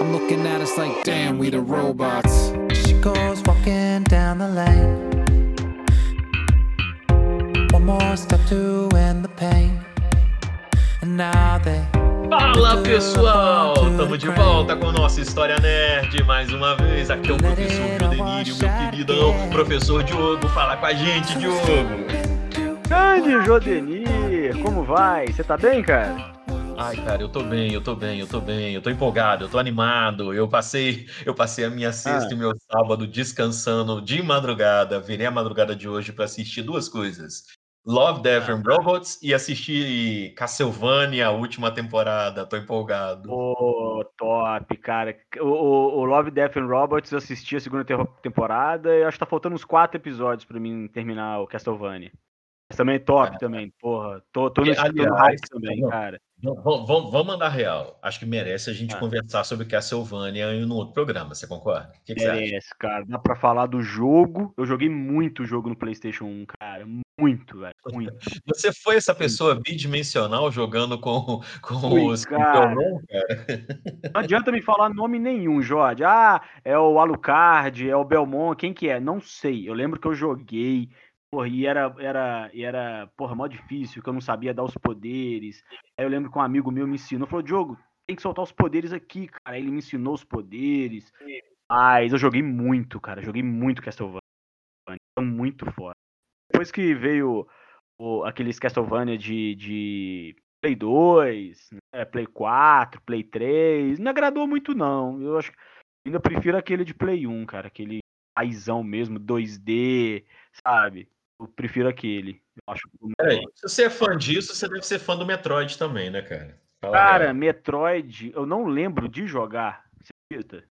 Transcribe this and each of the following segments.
I'm looking at us like, damn, we the robots. She goes walking down the lane. One more step to end the pain. And now they. Fala pessoal, estamos de volta com nossa História Nerd mais uma vez. Aqui é o professor Jodenir e o meu queridão professor Diogo. Fala com a gente, Diogo. Grande Jodenir, como vai? Você tá bem, cara? Ai, cara, eu tô bem, eu tô bem, eu tô bem, eu tô empolgado, eu tô animado. Eu passei, eu passei a minha sexta Ah. e meu sábado descansando de madrugada. Virei a madrugada de hoje pra assistir duas coisas. Love, Death and Robots e assistir Castlevania, a última temporada. Tô empolgado. Ô, top, cara. O, o- o Love, Death and Robots eu assisti a segunda te- temporada e acho que tá faltando uns quatro episódios pra mim terminar o Castlevania. Mas também é top também, porra. Tô, tô no, aliás, hype também, cara. Vamos, vamos- mandar real. Acho que merece a gente Ah. conversar sobre Castlevania em um outro programa. Você concorda? O que, que? Merece, cara. Dá pra falar do jogo. Eu joguei muito jogo no PlayStation 1, cara. Muito, velho. Muito. Você foi essa pessoa bidimensional jogando com, com Fui, os cara. Cara? Não adianta me falar nome nenhum, Jorge. Ah, é o Alucard, é o Belmont, quem que é? Não sei. Eu lembro que eu joguei, porra, e era, era, e era, porra, mó difícil, que eu não sabia dar os poderes. Aí eu lembro que um amigo meu me ensinou, falou, Diogo, tem que soltar os poderes aqui, cara. Aí ele me ensinou os poderes. Mas eu joguei muito, cara. Joguei muito Castlevania. Foi muito foda. Depois que veio o, aqueles Castlevania de, de Play 2, né, Play 4, Play 3, não agradou muito não. Eu acho que ainda prefiro aquele de Play 1, cara, aquele paizão mesmo, 2D, sabe? Eu prefiro aquele. Eu acho o Peraí, se você é fã disso, você deve ser fã do Metroid também, né, cara? Fala Cara, real. Metroid, eu não lembro de jogar. Você acredita?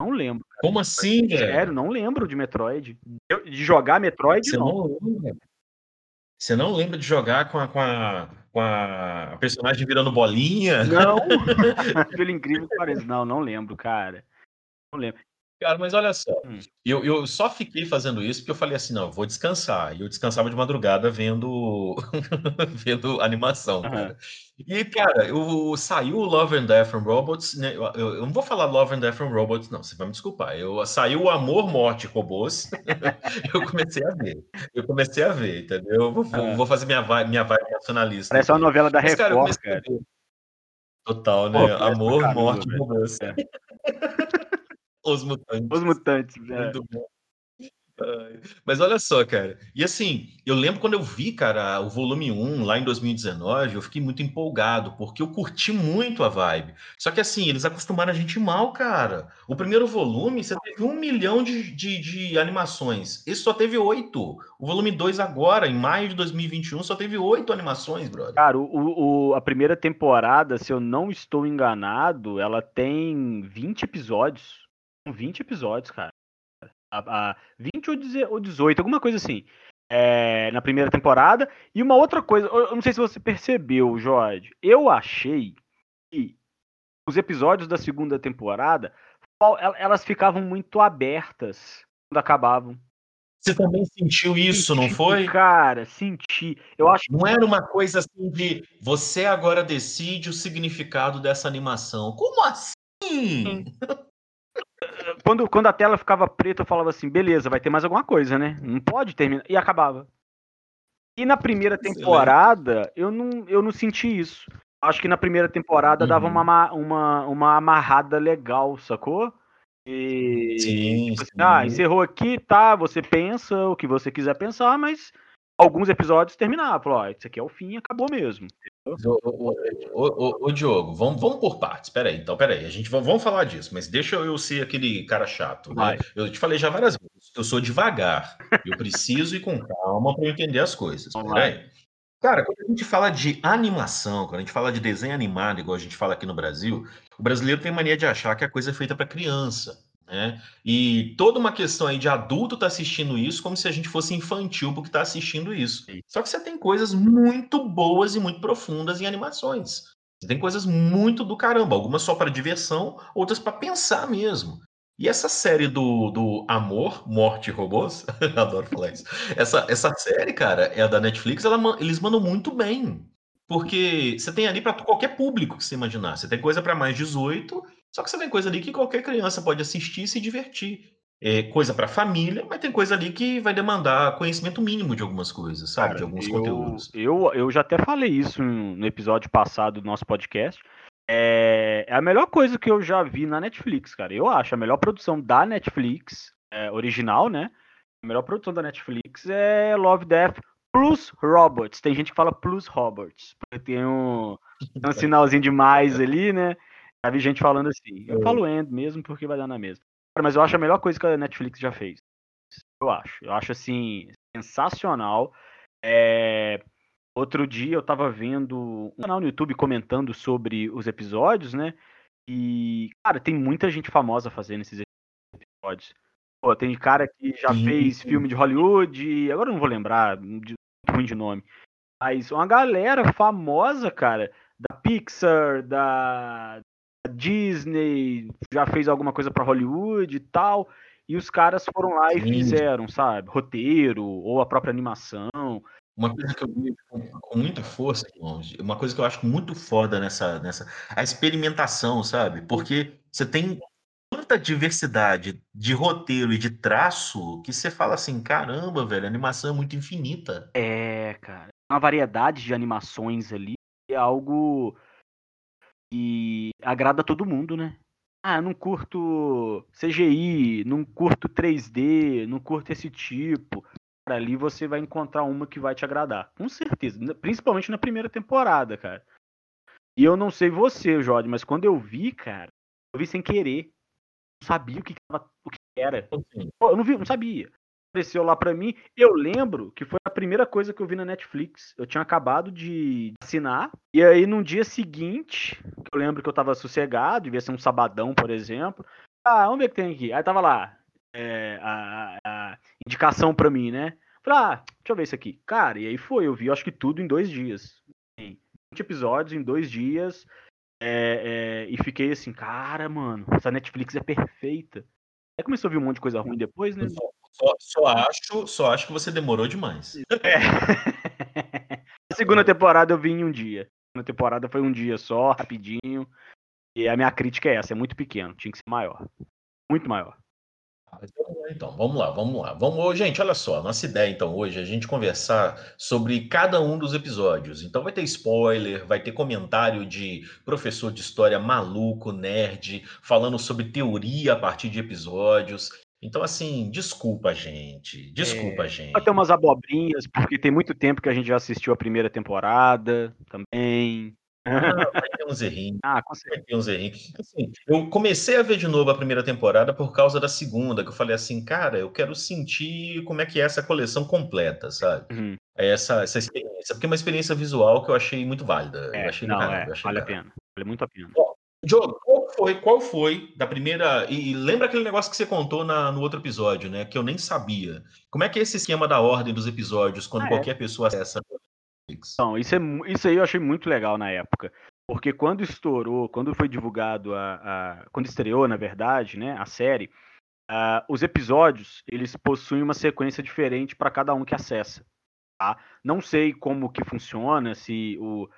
Não lembro. cara. como assim, velho? Sério, não lembro de Metroid. Eu- de jogar Metroid, Você não. não lembra? Você não lembra de jogar com a, com a, com a personagem virando bolinha? Não, pelo incrível que pareça. Não, não lembro, cara. Não lembro. Cara, mas olha só, Hum. eu, eu só fiquei fazendo isso porque eu falei assim, não, eu vou descansar. E eu descansava de madrugada vendo, vendo animação, Aham. cara. E, cara, eu, saiu o Love and Death and Robots, né? Eu, eu- não vou falar Love and Death and Robots, não, você vai me desculpar. Eu, saiu o Amor, Morte e Robôs, eu comecei a ver. Eu comecei a ver, entendeu? Eu vou, Ah. vou fazer minha vibe, minha vibe nacionalista. Parece uma aqui. novela da Mas, cara, Record, cara. Total, né? Pô, Amor, Morte e. Robôs. É. Os Mutantes. Os mutantes. né? Muito bom. Mas olha só, cara. E assim, eu lembro quando eu vi, cara, o volume 1 lá em 2019, eu fiquei muito empolgado, porque eu curti muito a vibe. Só que assim, eles acostumaram a gente mal, cara. O primeiro volume, você teve um milhão de, de, de animações. Esse só teve oito. O volume 2 agora, em maio de 2021, só teve oito animações, brother. Cara, o, o- a primeira temporada, se eu não estou enganado, ela tem 20 episódios. São 20 episódios, cara. A, a 20 ou 10 ou 18, alguma coisa assim. É, na primeira temporada. E uma outra coisa, eu não sei se você percebeu, Jorge. Eu achei que os episódios da segunda temporada, elas ficavam muito abertas quando acabavam. Você também sentiu isso, não Senti, foi? Cara, senti. Eu acho Não era uma coisa assim de você agora decide o significado dessa animação. Como assim? quando, quando a tela ficava preta, eu falava assim, beleza, vai ter mais alguma coisa, né? Não pode terminar. E acabava. E na primeira temporada, eu não, eu não senti isso. Acho que na primeira temporada dava Uhum. uma, ama- uma, uma amarrada legal, sacou? E, Sim, tipo assim, sim. ah, encerrou aqui, tá, você pensa o que você quiser pensar, mas alguns episódios terminavam. Falou, ó, isso aqui é o fim, acabou mesmo. Ô, ô, Diogo, vamos, vamos por partes. Peraí, então, peraí. A gente va- vamos falar disso, mas deixa eu ser aquele cara chato. Né? Eu te falei já várias vezes. Eu sou devagar. Eu preciso ir com calma para entender as coisas. Peraí. Cara, quando a gente fala de animação, quando a gente fala de desenho animado, igual a gente fala aqui no Brasil, o brasileiro tem mania de achar que a coisa é feita para criança. Né? E toda uma questão aí de adulto tá assistindo isso como se a gente fosse infantil porque tá assistindo isso. Só que você tem coisas muito boas e muito profundas em animações. Você tem coisas muito do caramba, algumas só para diversão, outras para pensar mesmo. E essa série do, do Amor, Morte e Robôs, adoro falar isso. Essa, essa série, cara, é da Netflix, ela eles mandam muito bem. Porque você tem ali para qualquer público que você imaginar. Você tem coisa para mais 18 Só que você tem coisa ali que qualquer criança pode assistir e se divertir. É coisa para família, mas tem coisa ali que vai demandar conhecimento mínimo de algumas coisas, sabe? Cara, de alguns eu, conteúdos. Eu, eu já até falei isso no episódio passado do nosso podcast. É, é a melhor coisa que eu já vi na Netflix, cara. Eu acho a melhor produção da Netflix, é, original, né? A melhor produção da Netflix é Love, Death plus Robots. Tem gente que fala plus Robots, porque tem um, um sinalzinho de mais ali, né? Já vi gente falando assim. Eu É. falo end mesmo porque vai dar na mesma. Cara, mas eu acho a melhor coisa que a Netflix já fez. Eu acho. Eu acho assim, sensacional. É, Outro dia eu tava vendo um canal no YouTube comentando sobre os episódios, né? E, cara, tem muita gente famosa fazendo esses episódios. Pô, tem cara que já Sim, fez filme de Hollywood, agora eu não vou lembrar, de ruim de nome. Mas uma galera famosa, cara, da Pixar, da Disney, já fez alguma coisa pra Hollywood e tal. E os caras foram lá e Sim. fizeram, sabe? Roteiro, ou a própria animação. Uma coisa que eu vi com, muita força, uma coisa que eu acho muito foda nessa, nessa. A experimentação, sabe? Porque você tem tanta diversidade de roteiro e de traço que você fala assim: caramba, velho, a animação é muito infinita. É, cara. Uma variedade de animações ali é algo que agrada todo mundo, né? Ah, não curto CGI, não curto 3D, não curto esse tipo. Cara, ali você vai encontrar uma que vai te agradar. Com certeza. Principalmente na primeira temporada, cara. E eu não sei você, Jorge, mas quando eu vi, cara, eu vi sem querer. Não sabia o que, tava- o que era. Eu não vi, não sabia. Apareceu lá pra mim. Eu lembro que foi a primeira coisa que eu vi na Netflix. Eu tinha acabado de assinar. E aí, no dia seguinte, eu lembro que eu tava sossegado, devia ser um sabadão, por exemplo. Ah, vamos ver o que tem aqui. Aí tava lá. é, a, a- indicação pra mim, né? Falei, ah, deixa eu ver isso aqui. Cara, e aí foi. Eu vi, acho que tudo em dois dias. Assim, 20 episódios em dois dias. é, é, e fiquei assim, cara, mano, essa Netflix é perfeita. Aí começou a vir um monte de coisa ruim depois, né? Só, só acho, só acho que você demorou demais. É. A segunda temporada eu vi em um dia. A segunda temporada foi um dia só, rapidinho. E a minha crítica é essa, é muito pequeno, tinha que ser maior. Muito maior. Lá, Então, vamos lá, vamos lá. Vamos, gente, olha só, nossa ideia então hoje é a gente conversar sobre cada um dos episódios. Então vai ter spoiler, vai ter comentário de professor de história maluco, nerd, falando sobre teoria a partir de episódios. Então, assim, desculpa, gente. Desculpa, gente. Vai ter umas abobrinhas, porque tem muito tempo que a gente já assistiu a primeira temporada também. Ah, vai ter uns errinhos. Ah, com certeza. Vai ter uns errinhos. Assim, eu comecei a ver de novo a primeira temporada por causa da segunda, que eu falei assim, cara, eu quero sentir como é que é essa coleção completa, sabe? Uhum. essa, essa experiência, porque é uma experiência visual que eu achei muito válida. É, eu achei não, caramba, é, achei vale a do caramba. pena. Vale muito a pena. Diogo, qual foi, qual foi da primeira. E lembra aquele negócio que você contou na- no outro episódio, né? Que eu nem sabia. Como é que é esse esquema da ordem dos episódios quando Ah, é. qualquer pessoa acessa? Então, isso, é, isso aí eu achei muito legal na época. Porque quando estourou, quando foi divulgado a. a- quando estreou, na verdade, né, a série, os episódios eles possuem uma sequência diferente para cada um que acessa. Tá? Não sei como que funciona, se, o,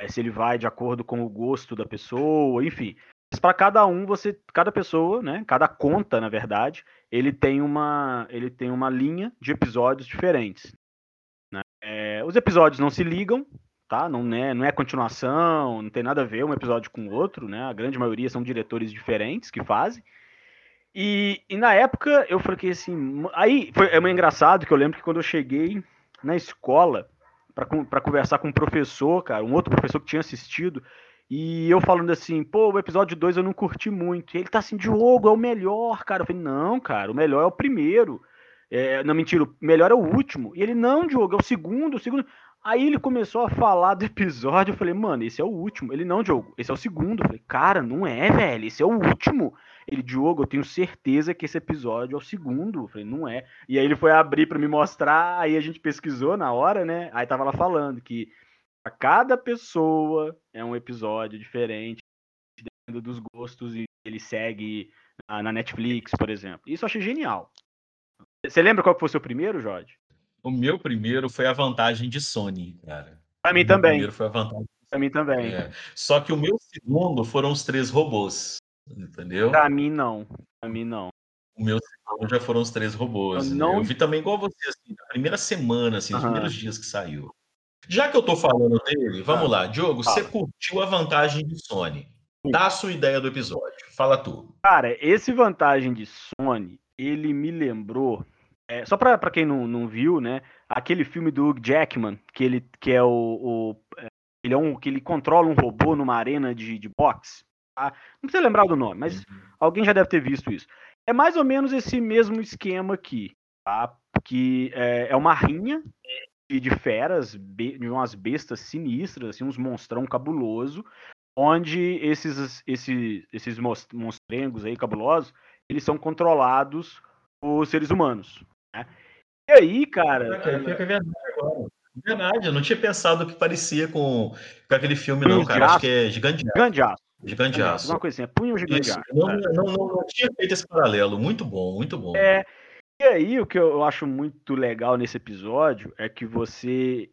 eh, se ele vai de acordo com o gosto da pessoa, enfim. Mas para cada um, você. Cada pessoa, né? Cada conta, na verdade, ele tem uma. Ele tem uma linha de episódios diferentes. É, os episódios não se ligam, tá? Não é, não é continuação, não tem nada a ver um episódio com o outro, né? A grande maioria são diretores diferentes que fazem. E, e na época eu falei assim, aí foi é meio engraçado que eu lembro que quando eu cheguei na escola para conversar com um professor, cara, um outro professor que tinha assistido, e eu falando assim, pô, o episódio 2 eu não curti muito. E ele tá assim, Diogo, é o melhor, cara. Eu falei, não, cara, o melhor é o primeiro. É, não, mentira, o melhor é o último. E ele, não, Diogo, é o segundo, o segundo. Aí ele começou a falar do episódio, eu falei, mano, esse é o último. Ele, não, Diogo, esse é o segundo. Eu falei, cara, não é, velho, esse é o último. Ele, Diogo, eu tenho certeza que esse episódio é o segundo. Eu falei, não é. E aí ele foi abrir pra me mostrar, aí a gente pesquisou na hora, né? Aí tava lá falando que a cada pessoa é um episódio diferente, dependendo dos gostos, e ele segue na, Netflix, por exemplo. Isso eu achei genial. Você lembra qual que foi o seu primeiro, Jorge? O meu primeiro foi a vantagem de Sony, cara. Pra mim O também. primeiro foi a vantagem. Pra mim também. É. Só que o meu segundo foram os três robôs. Entendeu? Pra mim, não. Pra mim, não. O meu já foram os três robôs. Eu né? Eu, não- vi também igual você, assim, na primeira semana, assim, nos Aham. primeiros dias que saiu. Já que eu tô falando dele, vamos lá. Diogo, você Fala. curtiu a vantagem de Sony. Dá a sua ideia do episódio. Fala tu. Cara, esse vantagem de Sony, ele me lembrou. é, só pra, pra quem não, não viu, né? Aquele filme do Hugh Jackman, que ele que é o. o- é, ele é um. que ele controla um robô numa arena de, de boxe. Não precisa lembrar do nome, mas alguém já deve ter visto isso. É mais ou menos esse mesmo esquema aqui, tá? Que é, é uma rinha de, de feras, be- de umas bestas sinistras, assim, uns monstrão cabuloso, onde esses, esses, esses monstrengos aí cabulosos, eles são controlados por seres humanos, né? E aí, cara, é verdade agora. Verdade, eu não tinha pensado que parecia com, com aquele filme, não, cara. Acho Aço. que é Gigante de gigante de aço, Aço. Gigante de Aço. assim, é punho gigante de aço. Não, é. não, não, não tinha feito esse paralelo. Muito bom, muito bom. É, e aí o que eu acho muito legal nesse episódio é que você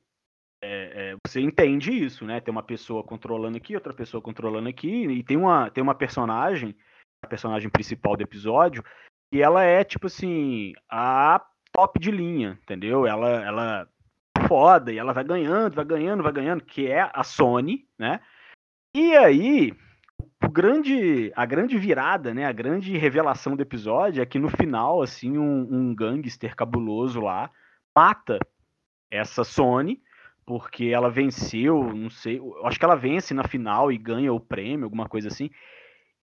é, é, você entende isso, né? Tem uma pessoa controlando aqui, outra pessoa controlando aqui, e tem uma, tem uma personagem, a personagem principal do episódio, e ela é tipo assim, a top de linha, entendeu? Ela, ela é foda, e ela vai ganhando, vai ganhando, vai ganhando, que é a Sony, né? E aí, grande, a grande virada, né, a grande revelação do episódio é que no final, assim, um, um gangster cabuloso lá mata essa Sony, porque ela venceu, não sei, acho que ela vence na final e ganha o prêmio, alguma coisa assim.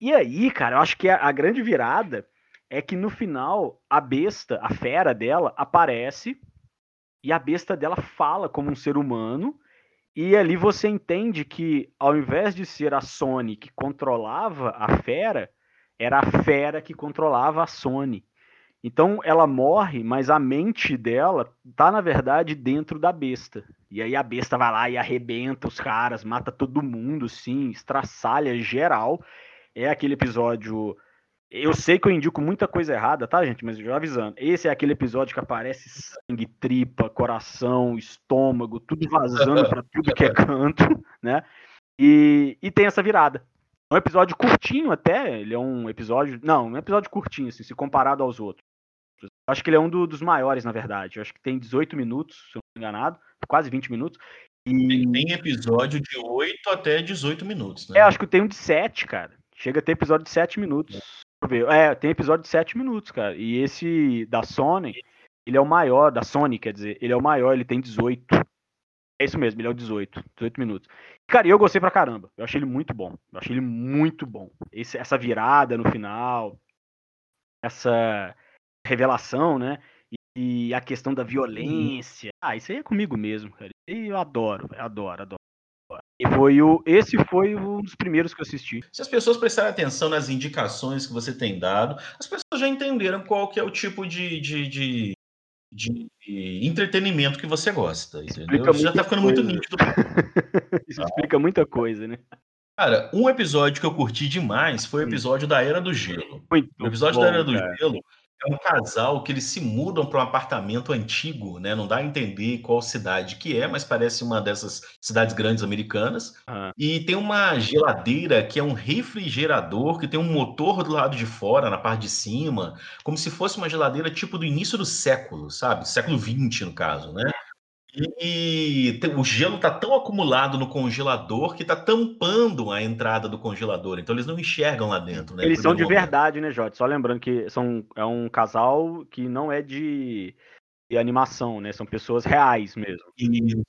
E aí, cara, eu acho que a, a grande virada é que no final a besta, a fera dela, aparece e a besta dela fala como um ser humano. E ali você entende que, ao invés de ser a Sony que controlava a fera, era a fera que controlava a Sony. Então ela morre, mas a mente dela tá, na verdade, dentro da besta. E aí a besta vai lá e arrebenta os caras, mata todo mundo, sim, estraçalha geral. É aquele episódio. Eu sei que eu indico muita coisa errada, tá, gente? Mas já avisando. Esse é aquele episódio que aparece sangue, tripa, coração, estômago, tudo vazando pra tudo que é canto, né? E, e tem essa virada. É um episódio curtinho até, ele é um episódio. Não, um episódio curtinho, assim, se comparado aos outros. Acho que ele é um do- dos maiores, na verdade. Eu acho que tem 18 minutos, se eu não me enganado, quase 20 minutos. E Tem, tem episódio de 8 até 18 minutos, né? é, acho que tem um de 7, cara. Chega a ter episódio de 7 minutos. Ver. É, tem episódio de 7 minutos, cara. E esse da Sony, ele é o maior, da Sony, quer dizer, ele é o maior, ele tem 18. É isso mesmo, ele é o 18, 18 minutos. Cara, eu gostei pra caramba. Eu achei ele muito bom. Eu achei ele muito bom. Esse- essa virada no final, essa revelação, né? E, e a questão da violência. Ah, isso aí é comigo mesmo, cara. E eu adoro, eu adoro, adoro. E foi o, esse foi um dos primeiros que eu assisti. Se as pessoas prestarem atenção nas indicações que você tem dado, as pessoas já entenderam qual que é o tipo de, de, de, de entretenimento que você gosta, entendeu? Explica Isso já tá ficando muito coisa. nítido. Isso explica muita coisa, né? Cara, um episódio que eu curti demais foi o episódio da Era do Gelo. Muito O episódio bom, da Era do cara. Gelo é um casal que eles se mudam para um apartamento antigo, né? Não dá a entender qual cidade que é, mas parece uma dessas cidades grandes americanas. Aham. E tem uma geladeira que é um refrigerador que tem um motor do lado de fora, na parte de cima, como se fosse uma geladeira tipo do início do século, sabe? Século XX, no caso, né? E, o gelo tá tão acumulado no congelador que tá tampando a entrada do congelador. Então eles não enxergam lá dentro, né? Eles são de momento. verdade, né, Jorge? Só lembrando que são, é um casal que não é de, de animação, né? São pessoas reais mesmo. E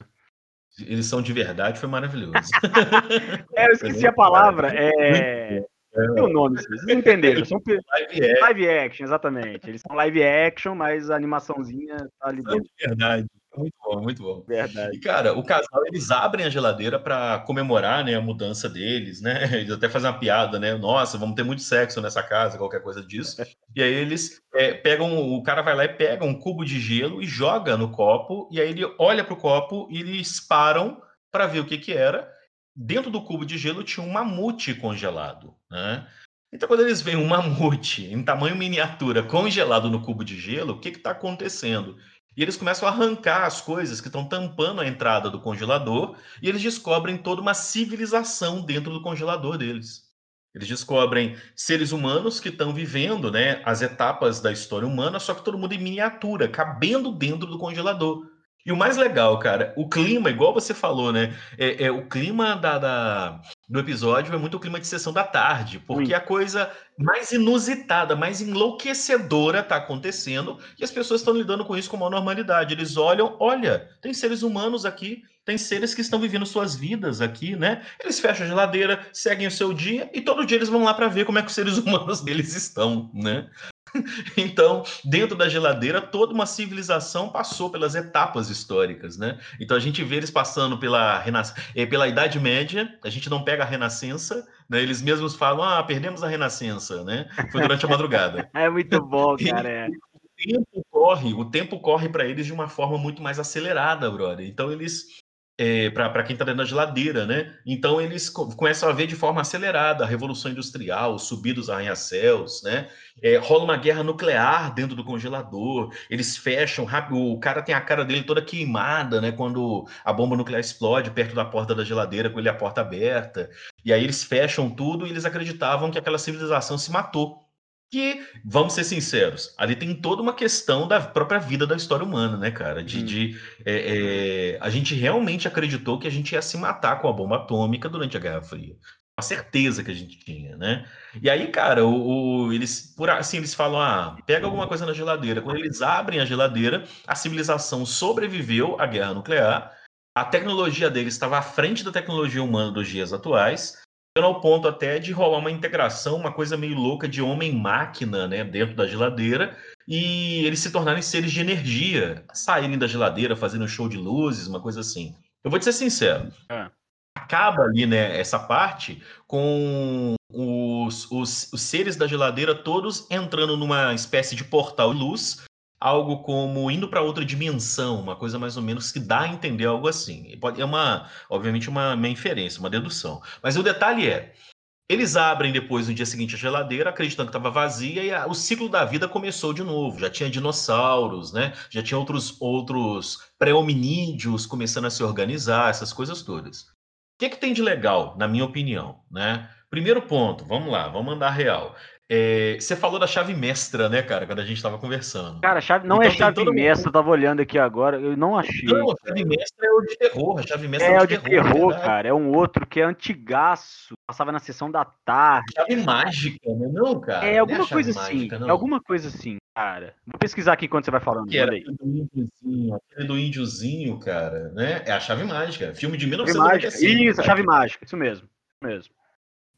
eles são de verdade, foi maravilhoso. É, eu esqueci a palavra. É. Tem o nome, vocês entenderam. São Live é live action, exatamente. Eles são live action, mas a animaçãozinha tá ali dentro. de verdade. Muito bom, muito bom. Verdade. E, cara, o casal, eles abrem a geladeira para comemorar, né, a mudança deles, né? Eles até fazem uma piada, né? Nossa, vamos ter muito sexo nessa casa, qualquer coisa disso. E aí eles é, pegam, o cara vai lá e pega um cubo de gelo e joga no copo, e aí ele olha pro copo e eles param para ver o que que era. Dentro do cubo de gelo tinha um mamute congelado, né? Então, quando eles veem um mamute em tamanho miniatura congelado no cubo de gelo, o que está acontecendo? E eles começam a arrancar as coisas que estão tampando a entrada do congelador e eles descobrem toda uma civilização dentro do congelador deles. Eles descobrem seres humanos que estão vivendo né, as etapas da história humana, só que todo mundo em miniatura, cabendo dentro do congelador. E o mais legal, cara, o clima, igual você falou, né? É, é o clima da, da, do episódio é muito o clima de sessão da tarde, porque Sim. a coisa mais inusitada, mais enlouquecedora está acontecendo e as pessoas estão lidando com isso com uma normalidade. Eles olham, olha, tem seres humanos aqui, tem seres que estão vivendo suas vidas aqui, né? Eles fecham a geladeira, seguem o seu dia e todo dia eles vão lá para ver como é que os seres humanos deles estão, né? Então, dentro da geladeira, toda uma civilização passou pelas etapas históricas, né? Então a gente vê eles passando pela, eh, pela Idade Média, a gente não pega a Renascença, né? Eles mesmos falam, ah, perdemos a Renascença, né? Foi durante a madrugada. é muito bom, cara. É. O tempo corre, o tempo corre para eles de uma forma muito mais acelerada, brother. Então eles é, para quem está dentro da geladeira, né? Então eles começam a ver de forma acelerada a revolução industrial, subir dos arranha-céus, né? É, rola uma guerra nuclear dentro do congelador, eles fecham rápido, o cara tem a cara dele toda queimada, né? Quando a bomba nuclear explode perto da porta da geladeira com ele a porta aberta, e aí eles fecham tudo e eles acreditavam que aquela civilização se matou que, vamos ser sinceros, ali tem toda uma questão da própria vida da história humana, né, cara? De, hum. de é, é, a gente realmente acreditou que a gente ia se matar com a bomba atômica durante a Guerra Fria. Uma certeza que a gente tinha, né? E aí, cara, o, o, eles, por assim, eles falam: ah, pega alguma coisa na geladeira. Quando eles abrem a geladeira, a civilização sobreviveu à guerra nuclear. A tecnologia deles estava à frente da tecnologia humana dos dias atuais ao ponto até de rolar uma integração, uma coisa meio louca de homem-máquina, né, dentro da geladeira, e eles se tornarem seres de energia, saírem da geladeira, fazendo um show de luzes, uma coisa assim. Eu vou te ser sincero. É. Acaba ali, né, essa parte com os, os, os seres da geladeira todos entrando numa espécie de portal de luz algo como indo para outra dimensão, uma coisa mais ou menos que dá a entender algo assim. É uma, obviamente, uma, uma inferência, uma dedução. Mas o detalhe é, eles abrem depois no dia seguinte a geladeira, acreditando que estava vazia, e a, o ciclo da vida começou de novo. Já tinha dinossauros, né? Já tinha outros outros pré-hominídeos começando a se organizar, essas coisas todas. O que, que tem de legal, na minha opinião, né? Primeiro ponto, vamos lá, vamos mandar real. É, você falou da chave mestra, né, cara, quando a gente estava conversando. Cara, chave, não é então, é chave mestra, eu tava olhando aqui agora, eu não achei. Não, a chave mestra é o de terror, a chave mestra é, é o de terror, terror é cara, é um outro que é antigaço, passava na sessão da tarde. Chave mágica, né? Não, cara. É alguma coisa assim, mágica, assim, alguma coisa assim, cara. Vou pesquisar aqui quando você vai falando. Que era aquele do índiozinho, aquele do índiozinho, cara, né? É a chave mágica, filme de 1995. Isso, a chave mágica, isso mesmo, isso mesmo.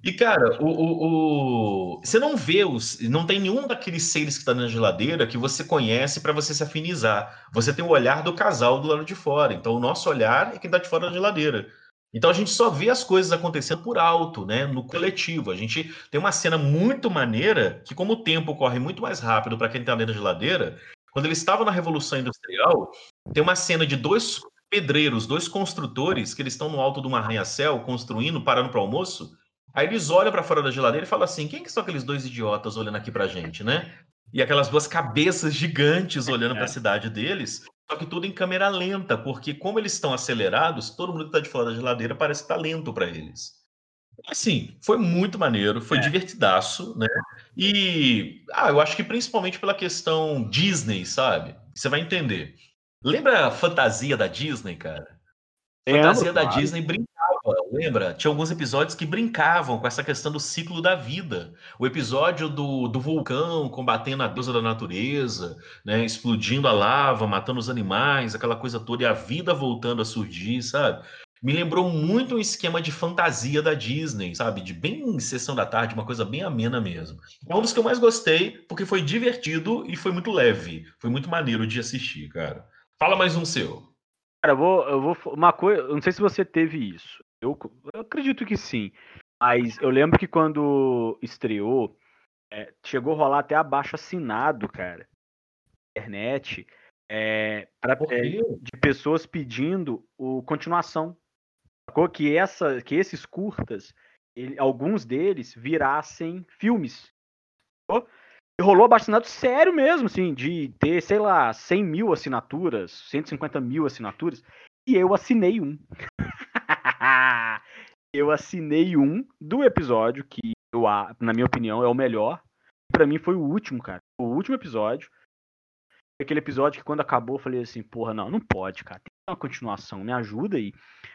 E, cara, o, o, o, você não vê os. Não tem nenhum daqueles seres que está na geladeira que você conhece para você se afinizar. Você tem o olhar do casal do lado de fora. Então, o nosso olhar é quem está de fora da geladeira. Então, a gente só vê as coisas acontecendo por alto, né? No coletivo. A gente tem uma cena muito maneira que, como o tempo corre muito mais rápido para quem está dentro da geladeira, quando eles estavam na Revolução Industrial, tem uma cena de dois pedreiros, dois construtores, que eles estão no alto de uma arranha-céu construindo, parando para almoço. Aí eles olham para fora da geladeira e falam assim: quem que são aqueles dois idiotas olhando aqui pra gente, né? E aquelas duas cabeças gigantes olhando para a é. cidade deles, só que tudo em câmera lenta, porque como eles estão acelerados, todo mundo que está de fora da geladeira parece que tá lento para eles. Assim, foi muito maneiro, foi é. divertidaço, né? E ah, eu acho que principalmente pela questão Disney, sabe? Você vai entender. Lembra a fantasia da Disney, cara? Fantasia da Disney brincava lembra? Tinha alguns episódios que brincavam com essa questão do ciclo da vida. O episódio do, do vulcão combatendo a deusa da natureza, né? explodindo a lava, matando os animais, aquela coisa toda, e a vida voltando a surgir, sabe? Me lembrou muito um esquema de fantasia da Disney, sabe? De bem sessão da tarde, uma coisa bem amena mesmo. É um dos que eu mais gostei, porque foi divertido e foi muito leve. Foi muito maneiro de assistir, cara. Fala mais um seu. Cara, eu vou, eu vou. Uma coisa. Não sei se você teve isso. Eu, eu acredito que sim. Mas eu lembro que quando estreou, é, chegou a rolar até abaixo assinado, cara. Internet. É, pra, é, de pessoas pedindo o continuação. Sacou? Que, essa, que esses curtas, ele, alguns deles, virassem filmes. Sacou? Rolou abaixo sério mesmo, assim, de ter, sei lá, 100 mil assinaturas, 150 mil assinaturas. E eu assinei um. eu assinei um do episódio que eu, na minha opinião, é o melhor. Para mim foi o último, cara. O último episódio. Aquele episódio que quando acabou eu falei assim, porra, não, não pode, cara. Tem uma continuação, me ajuda aí.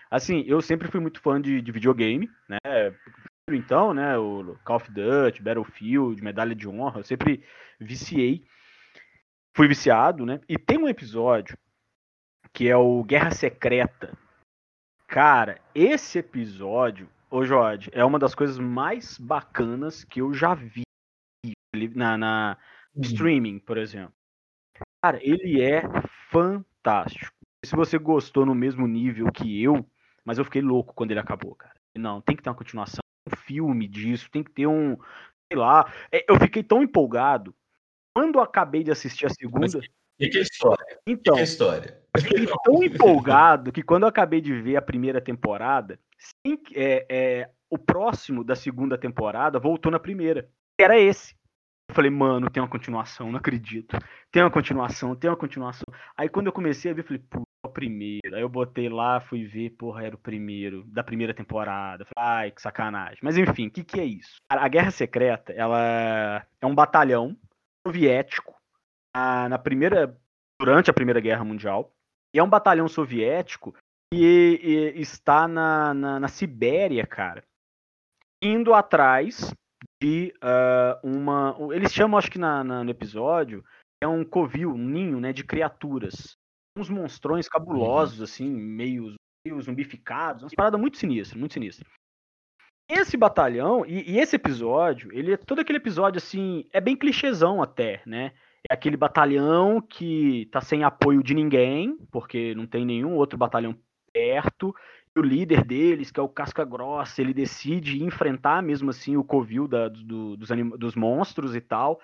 Assim, eu sempre fui muito fã de, de videogame, né? Então, né, o Call of Duty, Battlefield, Medalha de Honra, eu sempre viciei. Fui viciado, né? E tem um episódio que é o Guerra Secreta. Cara, esse episódio, ô Jorge, é uma das coisas mais bacanas que eu já vi na, na uhum. streaming, por exemplo. Cara, ele é fantástico. Se você gostou no mesmo nível que eu, mas eu fiquei louco quando ele acabou, cara. Não, tem que ter uma continuação, um filme disso, tem que ter um, sei lá. É, eu fiquei tão empolgado quando acabei de assistir a segunda. E que história? Então, que história? Eu fiquei tão empolgado que quando eu acabei de ver a primeira temporada, sim, é, é, o próximo da segunda temporada voltou na primeira. Era esse. Eu falei, mano, tem uma continuação, não acredito. Tem uma continuação, tem uma continuação. Aí quando eu comecei a ver, falei, pô, é o primeiro. Aí eu botei lá, fui ver, porra, era o primeiro, da primeira temporada. Falei, ai, que sacanagem. Mas enfim, o que, que é isso? A Guerra Secreta, ela é um batalhão soviético na, na primeira, durante a Primeira Guerra Mundial. E é um batalhão soviético que e, está na, na, na Sibéria, cara, indo atrás de uh, uma. Eles chamam, acho que na, na, no episódio, é um covil, um ninho, né, de criaturas. Uns monstrões cabulosos, uhum. assim, meio, meio zumbificados. Uma parada muito sinistra, muito sinistra. Esse batalhão, e, e, esse episódio, ele é todo aquele episódio, assim, é bem clichêzão até, né? É aquele batalhão que tá sem apoio de ninguém, porque não tem nenhum outro batalhão perto, o líder deles, que é o Casca Grossa, ele decide enfrentar mesmo assim o covil da, do, dos, dos monstros e tal.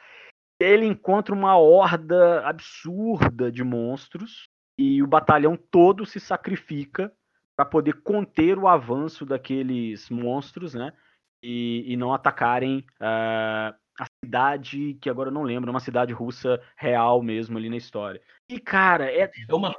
Ele encontra uma horda absurda de monstros e o batalhão todo se sacrifica para poder conter o avanço daqueles monstros, né? E, e não atacarem uh, a cidade que agora eu não lembro, é uma cidade russa real mesmo ali na história. E, cara, é. É uma,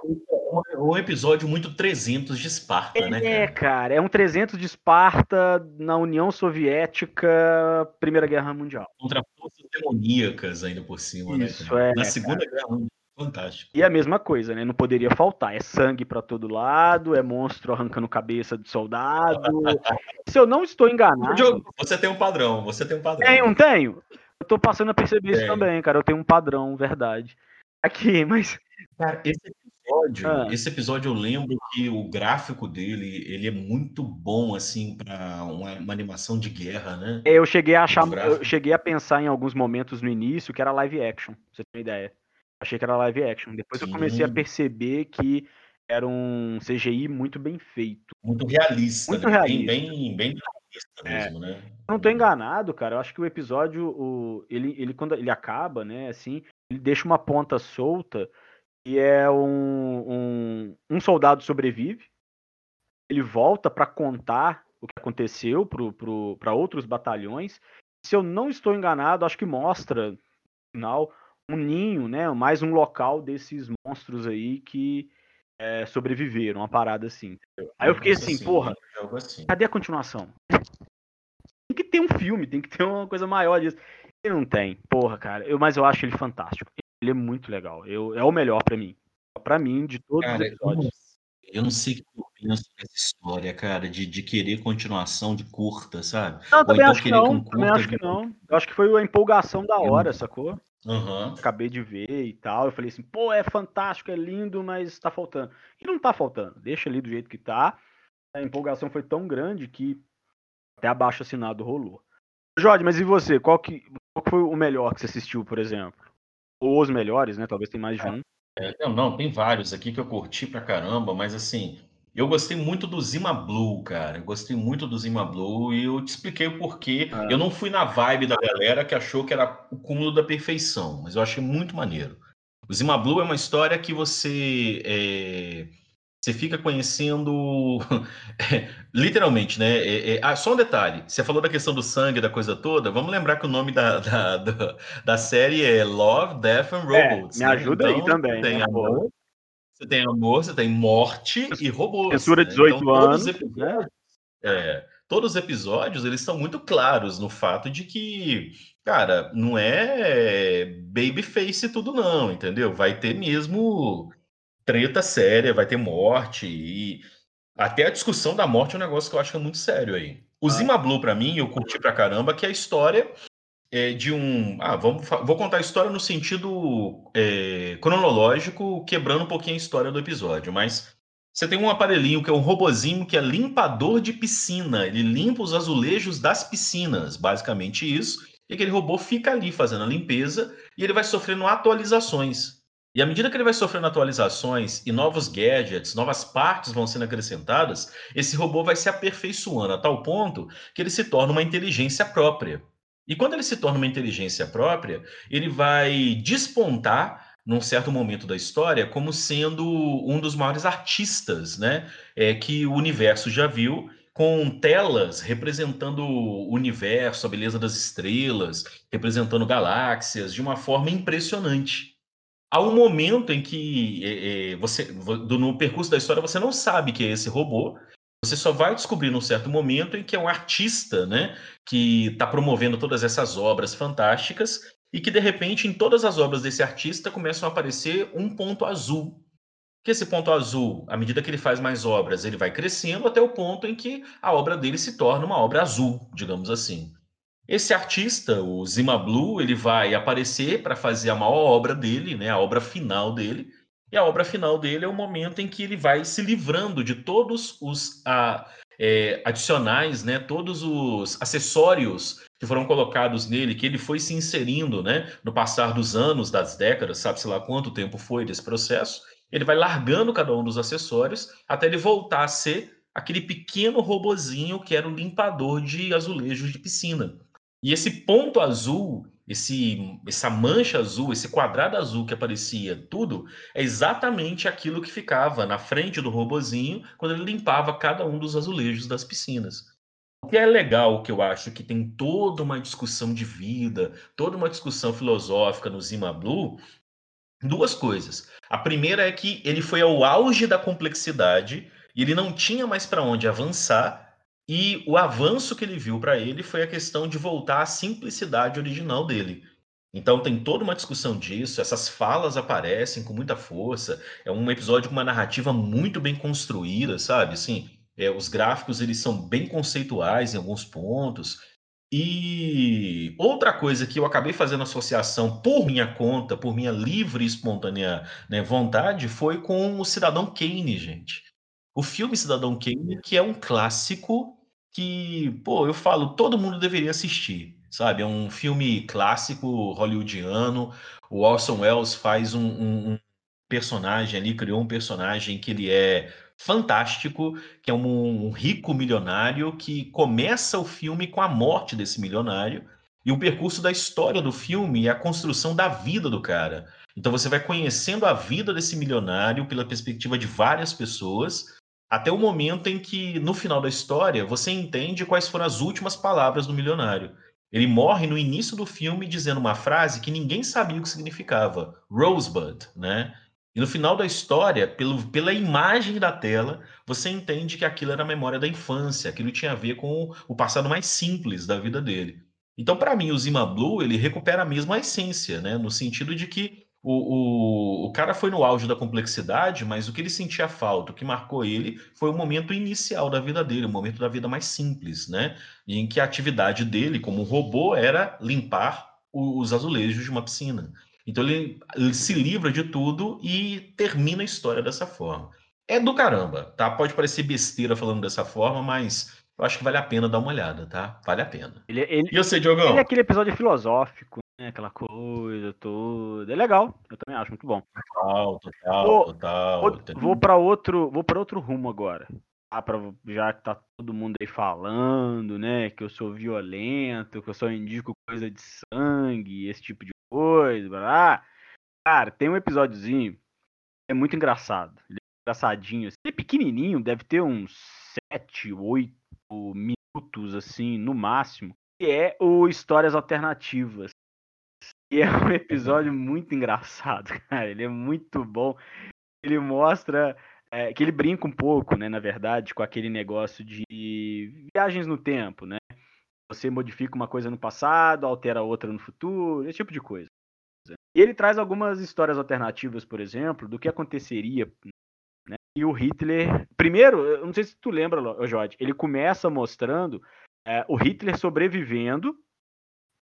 um episódio muito 300 de Esparta, é, né? É, cara, é um 300 de Esparta na União Soviética, Primeira Guerra Mundial. Contra forças demoníacas ainda por cima, né, Isso, né? É, na Segunda cara. Guerra Mundial. Fantástico. E a mesma coisa, né? Não poderia faltar. É sangue para todo lado, é monstro arrancando cabeça de soldado. Se eu não estou enganado. Diogo, você tem um padrão, você tem um padrão. Tenho, tenho. Eu tô passando a perceber isso também, cara. Eu tenho um padrão, verdade. Aqui, mas. Cara, esse episódio, ah. esse episódio eu lembro que o gráfico dele, ele é muito bom, assim, para uma, uma, animação de guerra, né? Eu cheguei a achar, eu cheguei a pensar em alguns momentos no início que era live action, pra você ter uma ideia. Achei que era live action. Depois Sim. eu comecei a perceber que era um CGI muito bem feito. Muito realista. Muito né? realista. Bem, bem, realista é. mesmo, é. né? não tô enganado, cara. Eu acho que o episódio, o, ele, ele quando ele acaba, né, assim, ele deixa uma ponta solta e é um, um, um soldado sobrevive. Ele volta para contar o que aconteceu para outros batalhões. Se eu não estou enganado, acho que mostra no final um ninho, né? Mais um local desses monstros aí que é, sobreviveram, uma parada assim. Aí eu fiquei assim, assim porra, assim. cadê a continuação? Tem que ter um filme, tem que ter uma coisa maior disso. E não tem, porra, cara. Eu, mas eu acho ele fantástico. Ele é muito legal. Eu, é o melhor para mim. para mim, de todos cara, os episódios. Eu não sei o que eu penso nessa história, cara, de, de querer continuação de curta, sabe? Não, também então acho que não. Um também acho que não. Eu acho que foi a empolgação da hora, sacou? Uhum. Acabei de ver e tal. Eu falei assim, pô, é fantástico, é lindo, mas tá faltando. E não tá faltando. Deixa ali do jeito que tá. A empolgação foi tão grande que até abaixo assinado rolou. Jorge, mas e você? Qual que, qual que foi o melhor que você assistiu, por exemplo? Ou os melhores, né? Talvez tem mais de um. É, não, não, tem vários aqui que eu curti pra caramba, mas assim, eu gostei muito do Zima Blue, cara. Eu gostei muito do Zima Blue e eu te expliquei o porquê. Ah. Eu não fui na vibe da galera que achou que era o cúmulo da perfeição, mas eu achei muito maneiro. O Zima Blue é uma história que você é, você fica conhecendo literalmente, né? É, é... Ah, só um detalhe: você falou da questão do sangue, da coisa toda. Vamos lembrar que o nome da, da, da, da série é Love, Death and é, Robots. É, me ajuda então, aí também. Tem né, amor, você tem amor, você tem morte e robôs. Censura 18 né? então, anos. Né? É, todos os episódios, eles estão muito claros no fato de que, cara, não é babyface tudo não, entendeu? Vai ter mesmo treta séria, vai ter morte e até a discussão da morte é um negócio que eu acho que é muito sério aí. O ah. Zima Blue, pra mim, eu curti pra caramba, que é a história é, de um. Ah, vamos, vou contar a história no sentido é, cronológico, quebrando um pouquinho a história do episódio, mas você tem um aparelhinho que é um robozinho que é limpador de piscina. Ele limpa os azulejos das piscinas, basicamente isso. E aquele robô fica ali fazendo a limpeza e ele vai sofrendo atualizações. E à medida que ele vai sofrendo atualizações e novos gadgets, novas partes vão sendo acrescentadas, esse robô vai se aperfeiçoando a tal ponto que ele se torna uma inteligência própria. E quando ele se torna uma inteligência própria, ele vai despontar num certo momento da história como sendo um dos maiores artistas, né, é, que o universo já viu, com telas representando o universo, a beleza das estrelas, representando galáxias de uma forma impressionante. Há um momento em que é, é, você, no percurso da história, você não sabe que é esse robô, você só vai descobrir num certo momento em que é um artista, né, que está promovendo todas essas obras fantásticas e que de repente em todas as obras desse artista começam a aparecer um ponto azul. Que esse ponto azul, à medida que ele faz mais obras, ele vai crescendo até o ponto em que a obra dele se torna uma obra azul, digamos assim. Esse artista, o Zima Blue, ele vai aparecer para fazer a maior obra dele, né, a obra final dele, e a obra final dele é o momento em que ele vai se livrando de todos os a, é, adicionais, né, todos os acessórios que foram colocados nele, que ele foi se inserindo né, no passar dos anos, das décadas, sabe-se lá quanto tempo foi desse processo. Ele vai largando cada um dos acessórios até ele voltar a ser aquele pequeno robozinho que era o limpador de azulejos de piscina. E esse ponto azul esse, essa mancha azul, esse quadrado azul que aparecia tudo, é exatamente aquilo que ficava na frente do robozinho quando ele limpava cada um dos azulejos das piscinas. O que é legal, que eu acho que tem toda uma discussão de vida, toda uma discussão filosófica no Zima Blue, duas coisas. A primeira é que ele foi ao auge da complexidade e ele não tinha mais para onde avançar e o avanço que ele viu para ele foi a questão de voltar à simplicidade original dele. Então tem toda uma discussão disso, essas falas aparecem com muita força. É um episódio com uma narrativa muito bem construída, sabe? Assim, é, os gráficos eles são bem conceituais em alguns pontos. E outra coisa que eu acabei fazendo associação por minha conta, por minha livre e espontânea né, vontade, foi com o Cidadão Kane, gente. O filme Cidadão Kane, que é um clássico que, pô, eu falo, todo mundo deveria assistir, sabe? É um filme clássico hollywoodiano. O Orson Welles faz um, um, um personagem ali, criou um personagem que ele é fantástico, que é um, um rico milionário que começa o filme com a morte desse milionário. E o percurso da história do filme é a construção da vida do cara. Então você vai conhecendo a vida desse milionário pela perspectiva de várias pessoas até o momento em que, no final da história, você entende quais foram as últimas palavras do milionário. Ele morre no início do filme dizendo uma frase que ninguém sabia o que significava: Rosebud, né? E no final da história, pelo, pela imagem da tela, você entende que aquilo era a memória da infância, aquilo tinha a ver com o passado mais simples da vida dele. Então, para mim, o Zima Blue ele recupera a mesma essência, né? No sentido de que o, o, o cara foi no auge da complexidade, mas o que ele sentia falta, o que marcou ele, foi o momento inicial da vida dele, o momento da vida mais simples, né? Em que a atividade dele, como robô, era limpar os azulejos de uma piscina. Então ele, ele, se livra de tudo e termina a história dessa forma. É do caramba, tá? Pode parecer besteira falando dessa forma, mas eu acho que vale a pena dar uma olhada, tá? Vale a pena. Ele, ele, e você, Diogão? Ele é aquele episódio filosófico, né? Aquela coisa toda. É legal, eu também acho muito bom. Total, total, vou, total. Vou, vou para outro, vou para outro rumo agora. Ah, pra, já que tá todo mundo aí falando, né, que eu sou violento, que eu só indico coisa de sangue, esse tipo de coisa, blá. Cara, tem um episódiozinho, é muito engraçado. Ele é engraçadinho. Assim. Ele é pequenininho, deve ter uns 7, 8 minutos, assim, no máximo. Que é o Histórias Alternativas. E é um episódio muito engraçado, cara. Ele é muito bom. Ele mostra é, que ele brinca um pouco, né, na verdade, com aquele negócio de viagens no tempo, né? Você modifica uma coisa no passado, altera outra no futuro, esse tipo de coisa. E ele traz algumas histórias alternativas, por exemplo, do que aconteceria. Né? E o Hitler. Primeiro, eu não sei se tu lembra, Jorge, ele começa mostrando é, o Hitler sobrevivendo.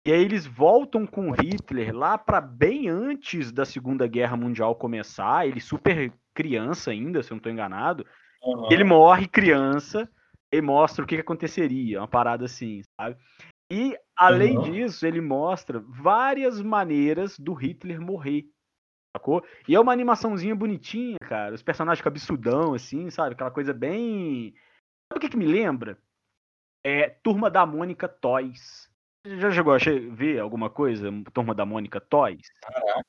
E aí eles voltam com o Hitler lá para bem antes da Segunda Guerra Mundial começar. Ele super criança ainda, se eu não estou enganado. Uhum. Ele morre criança e mostra o que, que aconteceria, uma parada assim, sabe? E, além uhum. disso, ele mostra várias maneiras do Hitler morrer. Sacou? E é uma animaçãozinha bonitinha, cara. Os personagens cabeçudão, assim, sabe? Aquela coisa bem. Sabe o que, que me lembra? É Turma da Mônica Toys. Já chegou a ver alguma coisa? Turma da Mônica Toys? Caraca.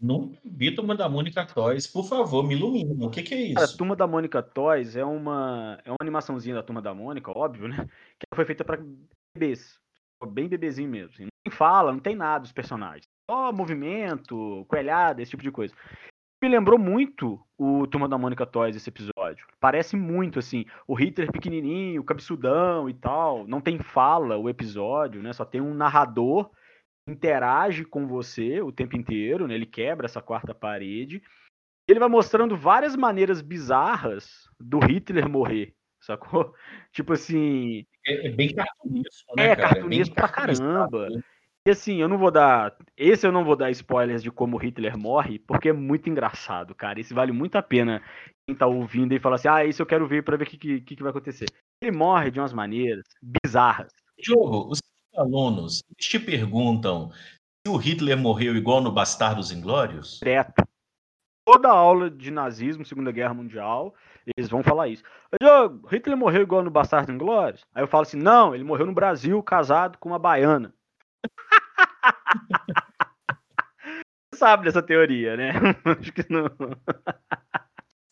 Não vi Turma da Mônica Toys. Por favor, me ilumina. O que, que é isso? Cara, Turma da Mônica Toys é uma, é uma animaçãozinha da Turma da Mônica, óbvio, né? Que foi feita para bebês. Bem bebezinho mesmo. Assim. Não tem fala, não tem nada dos personagens. Só movimento, coelhada, esse tipo de coisa. Me lembrou muito o Turma da Mônica Toys esse episódio. Parece muito, assim, o Hitler pequenininho, cabeçudão e tal. Não tem fala o episódio, né? Só tem um narrador interage com você o tempo inteiro, né? Ele quebra essa quarta parede. Ele vai mostrando várias maneiras bizarras do Hitler morrer, sacou? Tipo assim. É, é bem cartunesco, né? É, cara? cartunesco é pra caramba. E assim, eu não vou dar. Esse eu não vou dar spoilers de como Hitler morre, porque é muito engraçado, cara. Esse vale muito a pena quem tá ouvindo e fala assim: ah, isso eu quero ver para ver o que, que, que vai acontecer. Ele morre de umas maneiras bizarras. Jogo, os alunos eles te perguntam se o Hitler morreu igual no Bastardos Inglórios? Direto. Toda aula de nazismo, Segunda Guerra Mundial, eles vão falar isso. Diogo, Hitler morreu igual no Bastardos Inglórios? Aí eu falo assim: não, ele morreu no Brasil casado com uma baiana. Sabe dessa teoria, né? Acho que não.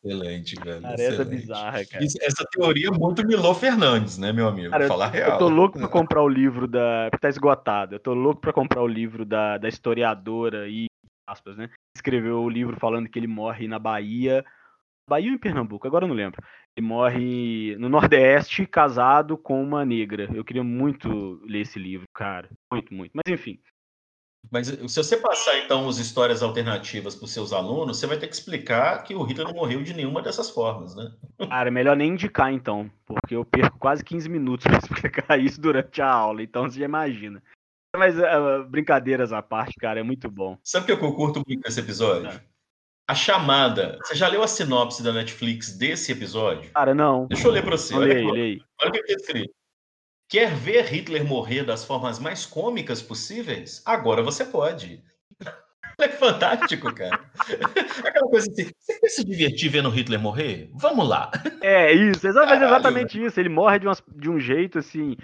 Excelente, velho. Cara, essa é bizarra, cara. Isso, essa teoria é muito Milô Fernandes, né, meu amigo? Cara, Falar eu, real. Eu tô louco pra comprar o livro da. Porque tá esgotado. Eu tô louco pra comprar o livro da, da historiadora e. aspas, né? Escreveu o livro falando que ele morre na Bahia. Bahia ou em Pernambuco? Agora eu não lembro. Ele morre no Nordeste, casado com uma negra. Eu queria muito ler esse livro, cara. Muito, muito. Mas enfim. Mas se você passar, então, as histórias alternativas para os seus alunos, você vai ter que explicar que o Hitler não morreu de nenhuma dessas formas, né? Cara, é melhor nem indicar, então, porque eu perco quase 15 minutos para explicar isso durante a aula, então você já imagina. Mas uh, brincadeiras à parte, cara, é muito bom. Sabe o que eu curto muito nesse episódio? É. A chamada. Você já leu a sinopse da Netflix desse episódio? Cara, não. Deixa eu ler para você. Olha, olha, aí, olha o que está escrito. Quer ver Hitler morrer das formas mais cômicas possíveis? Agora você pode. É fantástico, cara. Aquela coisa assim, você quer se divertir vendo Hitler morrer? Vamos lá. É isso, exatamente, exatamente isso. Ele morre de, de um jeito assim,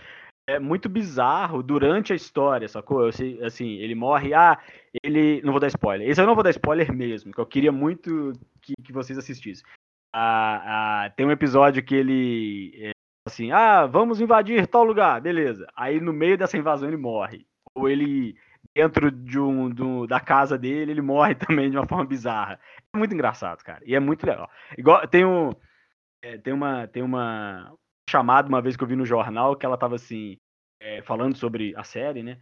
é muito bizarro durante a história, sacou? Assim, ele morre, ah, ele. Não vou dar spoiler. Esse eu não vou dar spoiler mesmo, que eu queria muito que, que vocês assistissem. Ah, ah, tem um episódio que ele é, assim, ah, vamos invadir tal lugar, beleza. Aí no meio dessa invasão ele morre. Ou ele, dentro de um, do, da casa dele, ele morre também de uma forma bizarra. É muito engraçado, cara. E é muito legal. Igual, tem um. É, tem uma. Tem uma chamada uma vez que eu vi no jornal que ela tava assim. É, falando sobre a série, né?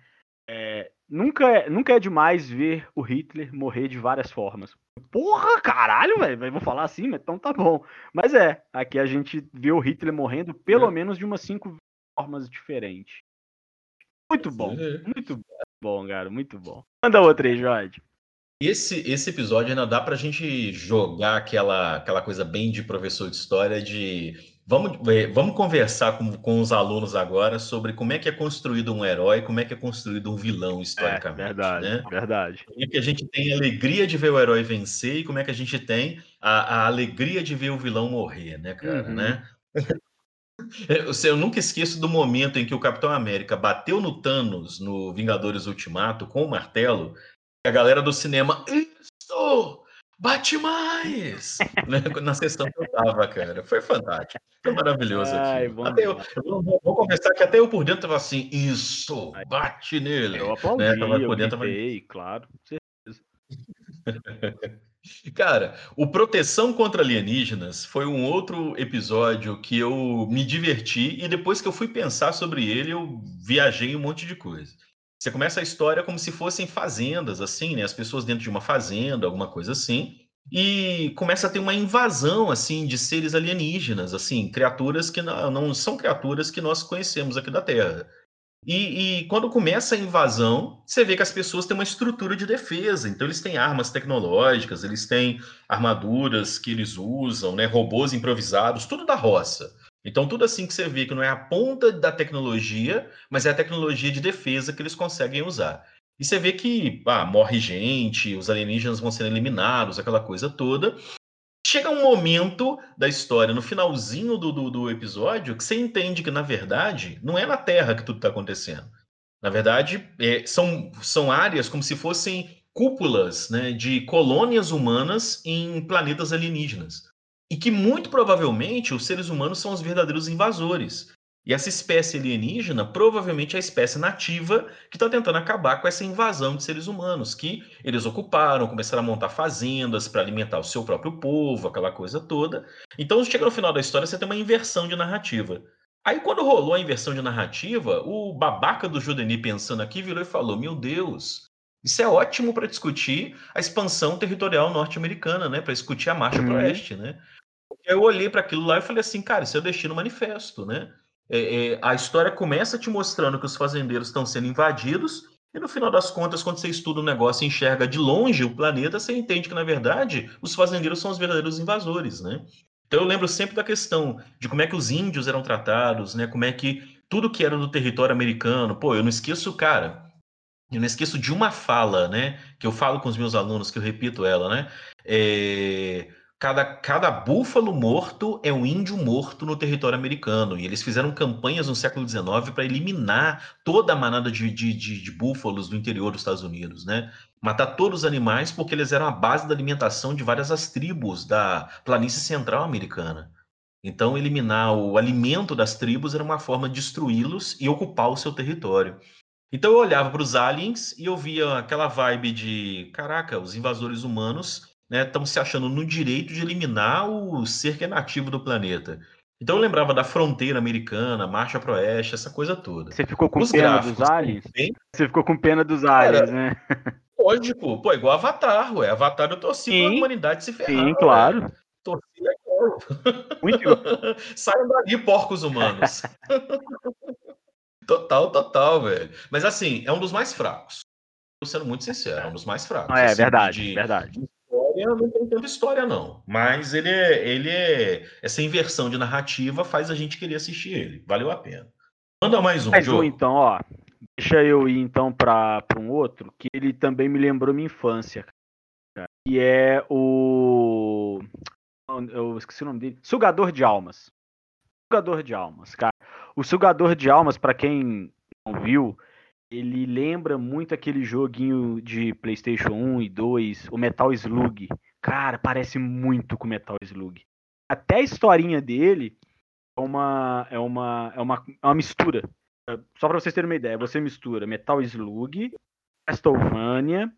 É, nunca, é, nunca é demais ver o Hitler morrer de várias formas. Porra, caralho, velho. Vou falar assim, mas então tá bom. Mas é, aqui a gente vê o Hitler morrendo pelo é. menos de umas cinco formas diferentes. Muito bom, é. muito bom, cara, muito bom. Manda outra aí, Jorge. Esse, esse episódio ainda dá pra gente jogar aquela, aquela coisa bem de professor de história de Vamos, vamos conversar com, com os alunos agora sobre como é que é construído um herói, como é que é construído um vilão é, historicamente. É, verdade, né? verdade. Como é que a gente tem a alegria de ver o herói vencer e como é que a gente tem a, a alegria de ver o vilão morrer, né, cara? Uhum. Né? Eu nunca esqueço do momento em que o Capitão América bateu no Thanos no Vingadores Ultimato com o martelo. A galera do cinema, isso! Bate mais! né? Na sessão que eu tava, cara. Foi fantástico. Foi maravilhoso Ai, aqui. Até eu, eu, vou confessar que até eu por dentro tava assim, isso, bate nele. Eu aplaudi, né? tava por dentro, eu gritei, tava... claro, com certeza. Cara, o Proteção contra Alienígenas foi um outro episódio que eu me diverti e depois que eu fui pensar sobre ele, eu viajei um monte de coisa. Você começa a história como se fossem fazendas, assim, né? As pessoas dentro de uma fazenda, alguma coisa assim. E começa a ter uma invasão, assim, de seres alienígenas, assim, criaturas que não, não são criaturas que nós conhecemos aqui da Terra. E, e, quando começa a invasão, você vê que as pessoas têm uma estrutura de defesa. Então, eles têm armas tecnológicas, eles têm armaduras que eles usam, né, robôs improvisados, tudo da roça. Então, tudo assim que você vê que não é a ponta da tecnologia, mas é a tecnologia de defesa que eles conseguem usar. E você vê que ah, morre gente, os alienígenas vão sendo eliminados, aquela coisa toda chega um momento da história, no finalzinho do, do, do, episódio, que você entende que, na verdade, não é na Terra que tudo está acontecendo. Na verdade, é, são, são áreas como se fossem cúpulas né, de colônias humanas em planetas alienígenas. E que, muito provavelmente, os seres humanos são os verdadeiros invasores. E essa espécie alienígena provavelmente é a espécie nativa que está tentando acabar com essa invasão de seres humanos, que eles ocuparam, começaram a montar fazendas para alimentar o seu próprio povo, aquela coisa toda. Então, chega no final da história, você tem uma inversão de narrativa. Aí, quando rolou a inversão de narrativa, o babaca do Judeni pensando aqui virou e falou: Meu Deus, isso é ótimo para discutir a expansão territorial norte-americana, né? Para discutir a marcha uhum. para o oeste, né? Eu olhei para aquilo lá e falei assim, cara, isso é o destino manifesto, né? é, é, a história começa te mostrando que os fazendeiros estão sendo invadidos, e no final das contas, quando você estuda o negócio e enxerga de longe o planeta, você entende que, na verdade, os fazendeiros são os verdadeiros invasores, né? Então eu lembro sempre da questão de como é que os índios eram tratados, né? Como é que tudo que era do território americano, pô, eu não esqueço, cara, eu não esqueço de uma fala, né? Que eu falo com os meus alunos, que eu repito ela, né? É cada, cada búfalo morto é um índio morto no território americano. E eles fizeram campanhas no século XIX para eliminar toda a manada de, de, de, de, búfalos do interior dos Estados Unidos, né? Matar todos os animais porque eles eram a base da alimentação de várias as tribos da planície central americana. Então, eliminar o alimento das tribos era uma forma de destruí-los e ocupar o seu território. Então, eu olhava para os aliens e eu via aquela vibe de: caraca, os invasores humanos estão né, se achando no direito de eliminar o ser que é nativo do planeta. Então eu lembrava da fronteira americana, marcha pro oeste, essa coisa toda. Você ficou com Os pena dos aliens? Também... Você ficou com pena dos aliens, Era... né? Lógico, pô, igual Avatar, ué. Avatar eu torci sim, pra humanidade se ferrar. Sim, claro. Ué. Torci legal. Muito Saiam dali, porcos humanos. total, total, velho. Mas assim, é um dos mais fracos. Tô sendo muito sincero, é um dos mais fracos. é, assim, verdade, de, verdade história não tem tanta história, não. Mas ele é, ele é. Essa inversão de narrativa faz a gente querer assistir ele. Valeu a pena. Manda mais um, Mais um, então, ó. Deixa eu ir então para um outro, que ele também me lembrou minha infância. Cara, que é o. Eu esqueci o nome dele. Sugador de Almas. Sugador de Almas, cara. O Sugador de Almas, para quem não viu, ele lembra muito aquele joguinho de PlayStation 1 e 2, o Metal Slug. Cara, parece muito com Metal Slug. Até a historinha dele é uma é uma é uma, é uma mistura. Só para vocês terem uma ideia, você mistura Metal Slug, Castlevania,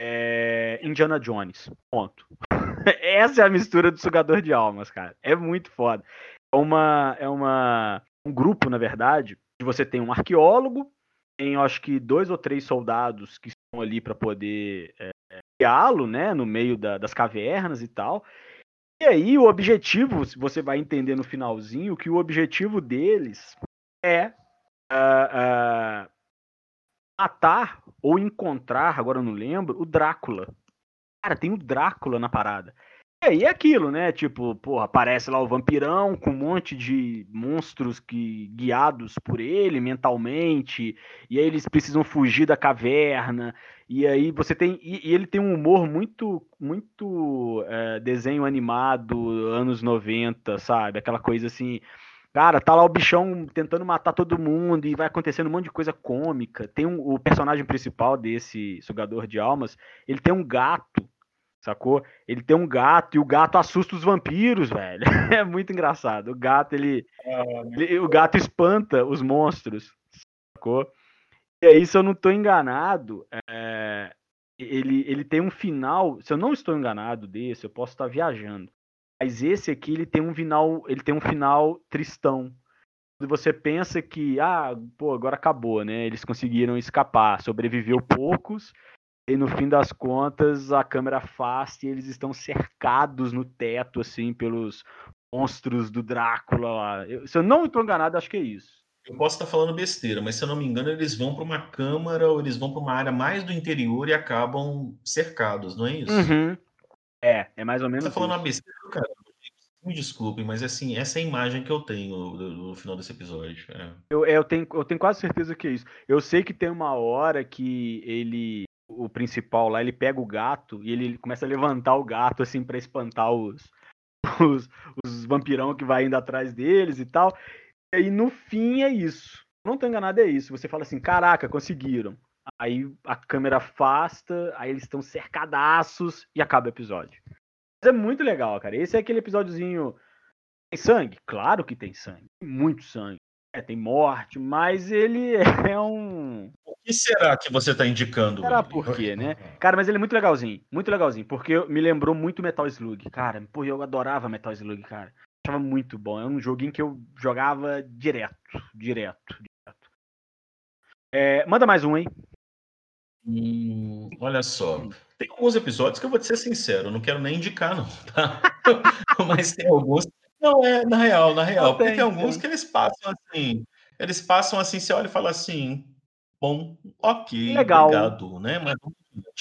é, Indiana Jones. Ponto. Essa é a mistura do sugador de almas, cara. É muito foda. É uma é uma um grupo, na verdade, que você tem um arqueólogo, tem, acho que, dois ou três soldados que estão ali para poder é, guiá-lo, né, no meio da, das cavernas e tal. E aí o objetivo, você vai entender no finalzinho, que o objetivo deles é uh, uh, matar ou encontrar, agora eu não lembro, o Drácula. Cara, tem o Drácula na parada. E aí é aquilo, né? Tipo, porra, aparece lá o vampirão com um monte de monstros que guiados por ele mentalmente, e aí eles precisam fugir da caverna, e aí você tem. E, e ele tem um humor muito, muito é, desenho animado, anos 90, sabe? Aquela coisa assim. Cara, tá lá o bichão tentando matar todo mundo e vai acontecendo um monte de coisa cômica. Tem um, o personagem principal desse sugador de almas, ele tem um gato sacou? Ele tem um gato e o gato assusta os vampiros, velho. É muito engraçado. O gato, ele, ele, o gato espanta os monstros, sacou? E aí, se eu não tô enganado, é, ele, ele tem um final, se eu não estou enganado desse, eu posso estar viajando. Mas esse aqui ele tem um final, ele tem um final tristão. Você pensa que, ah, pô, agora acabou, né? Eles conseguiram escapar, sobreviveu poucos, e no fim das contas a câmera afasta e eles estão cercados no teto, assim, pelos monstros do Drácula lá. Eu, se eu não estou enganado, acho que é isso. Eu posso estar falando besteira, mas se eu não me engano, eles vão para uma câmara ou eles vão para uma área mais do interior e acabam cercados, não é isso? Uhum. É, é mais ou menos. Você tá falando isso. uma besteira, cara. Me desculpem, mas assim, essa é a imagem que eu tenho do final desse episódio. É. Eu, eu, tenho, eu tenho quase certeza que é isso. Eu sei que tem uma hora que ele. O principal lá, ele pega o gato e ele começa a levantar o gato assim para espantar os, os, os vampirão que vai indo atrás deles e tal. E no fim é isso. Não tô enganado, é isso. Você fala assim, caraca, conseguiram. Aí a câmera afasta, aí eles estão cercadaços e acaba o episódio. Mas é muito legal, cara. Esse é aquele episódiozinho. Tem sangue? Claro que tem sangue. Tem muito sangue. É, tem morte, mas ele é um. O que será que você está indicando? Será por quê, né? Cara, mas ele é muito legalzinho. Muito legalzinho. Porque me lembrou muito Metal Slug. Cara, pô, eu adorava Metal Slug, cara. Achava muito bom. É um joguinho que eu jogava direto. Direto. direto. É, manda mais um, hein? Hum, olha só, tem alguns episódios que eu vou te ser sincero, eu não quero nem indicar, não, tá? Mas tem alguns. Não, é, na real, na real, Não, porque tem, tem alguns tem. que eles passam assim, eles passam assim, você olha e fala assim, bom, ok, Legal. obrigado, né? Mas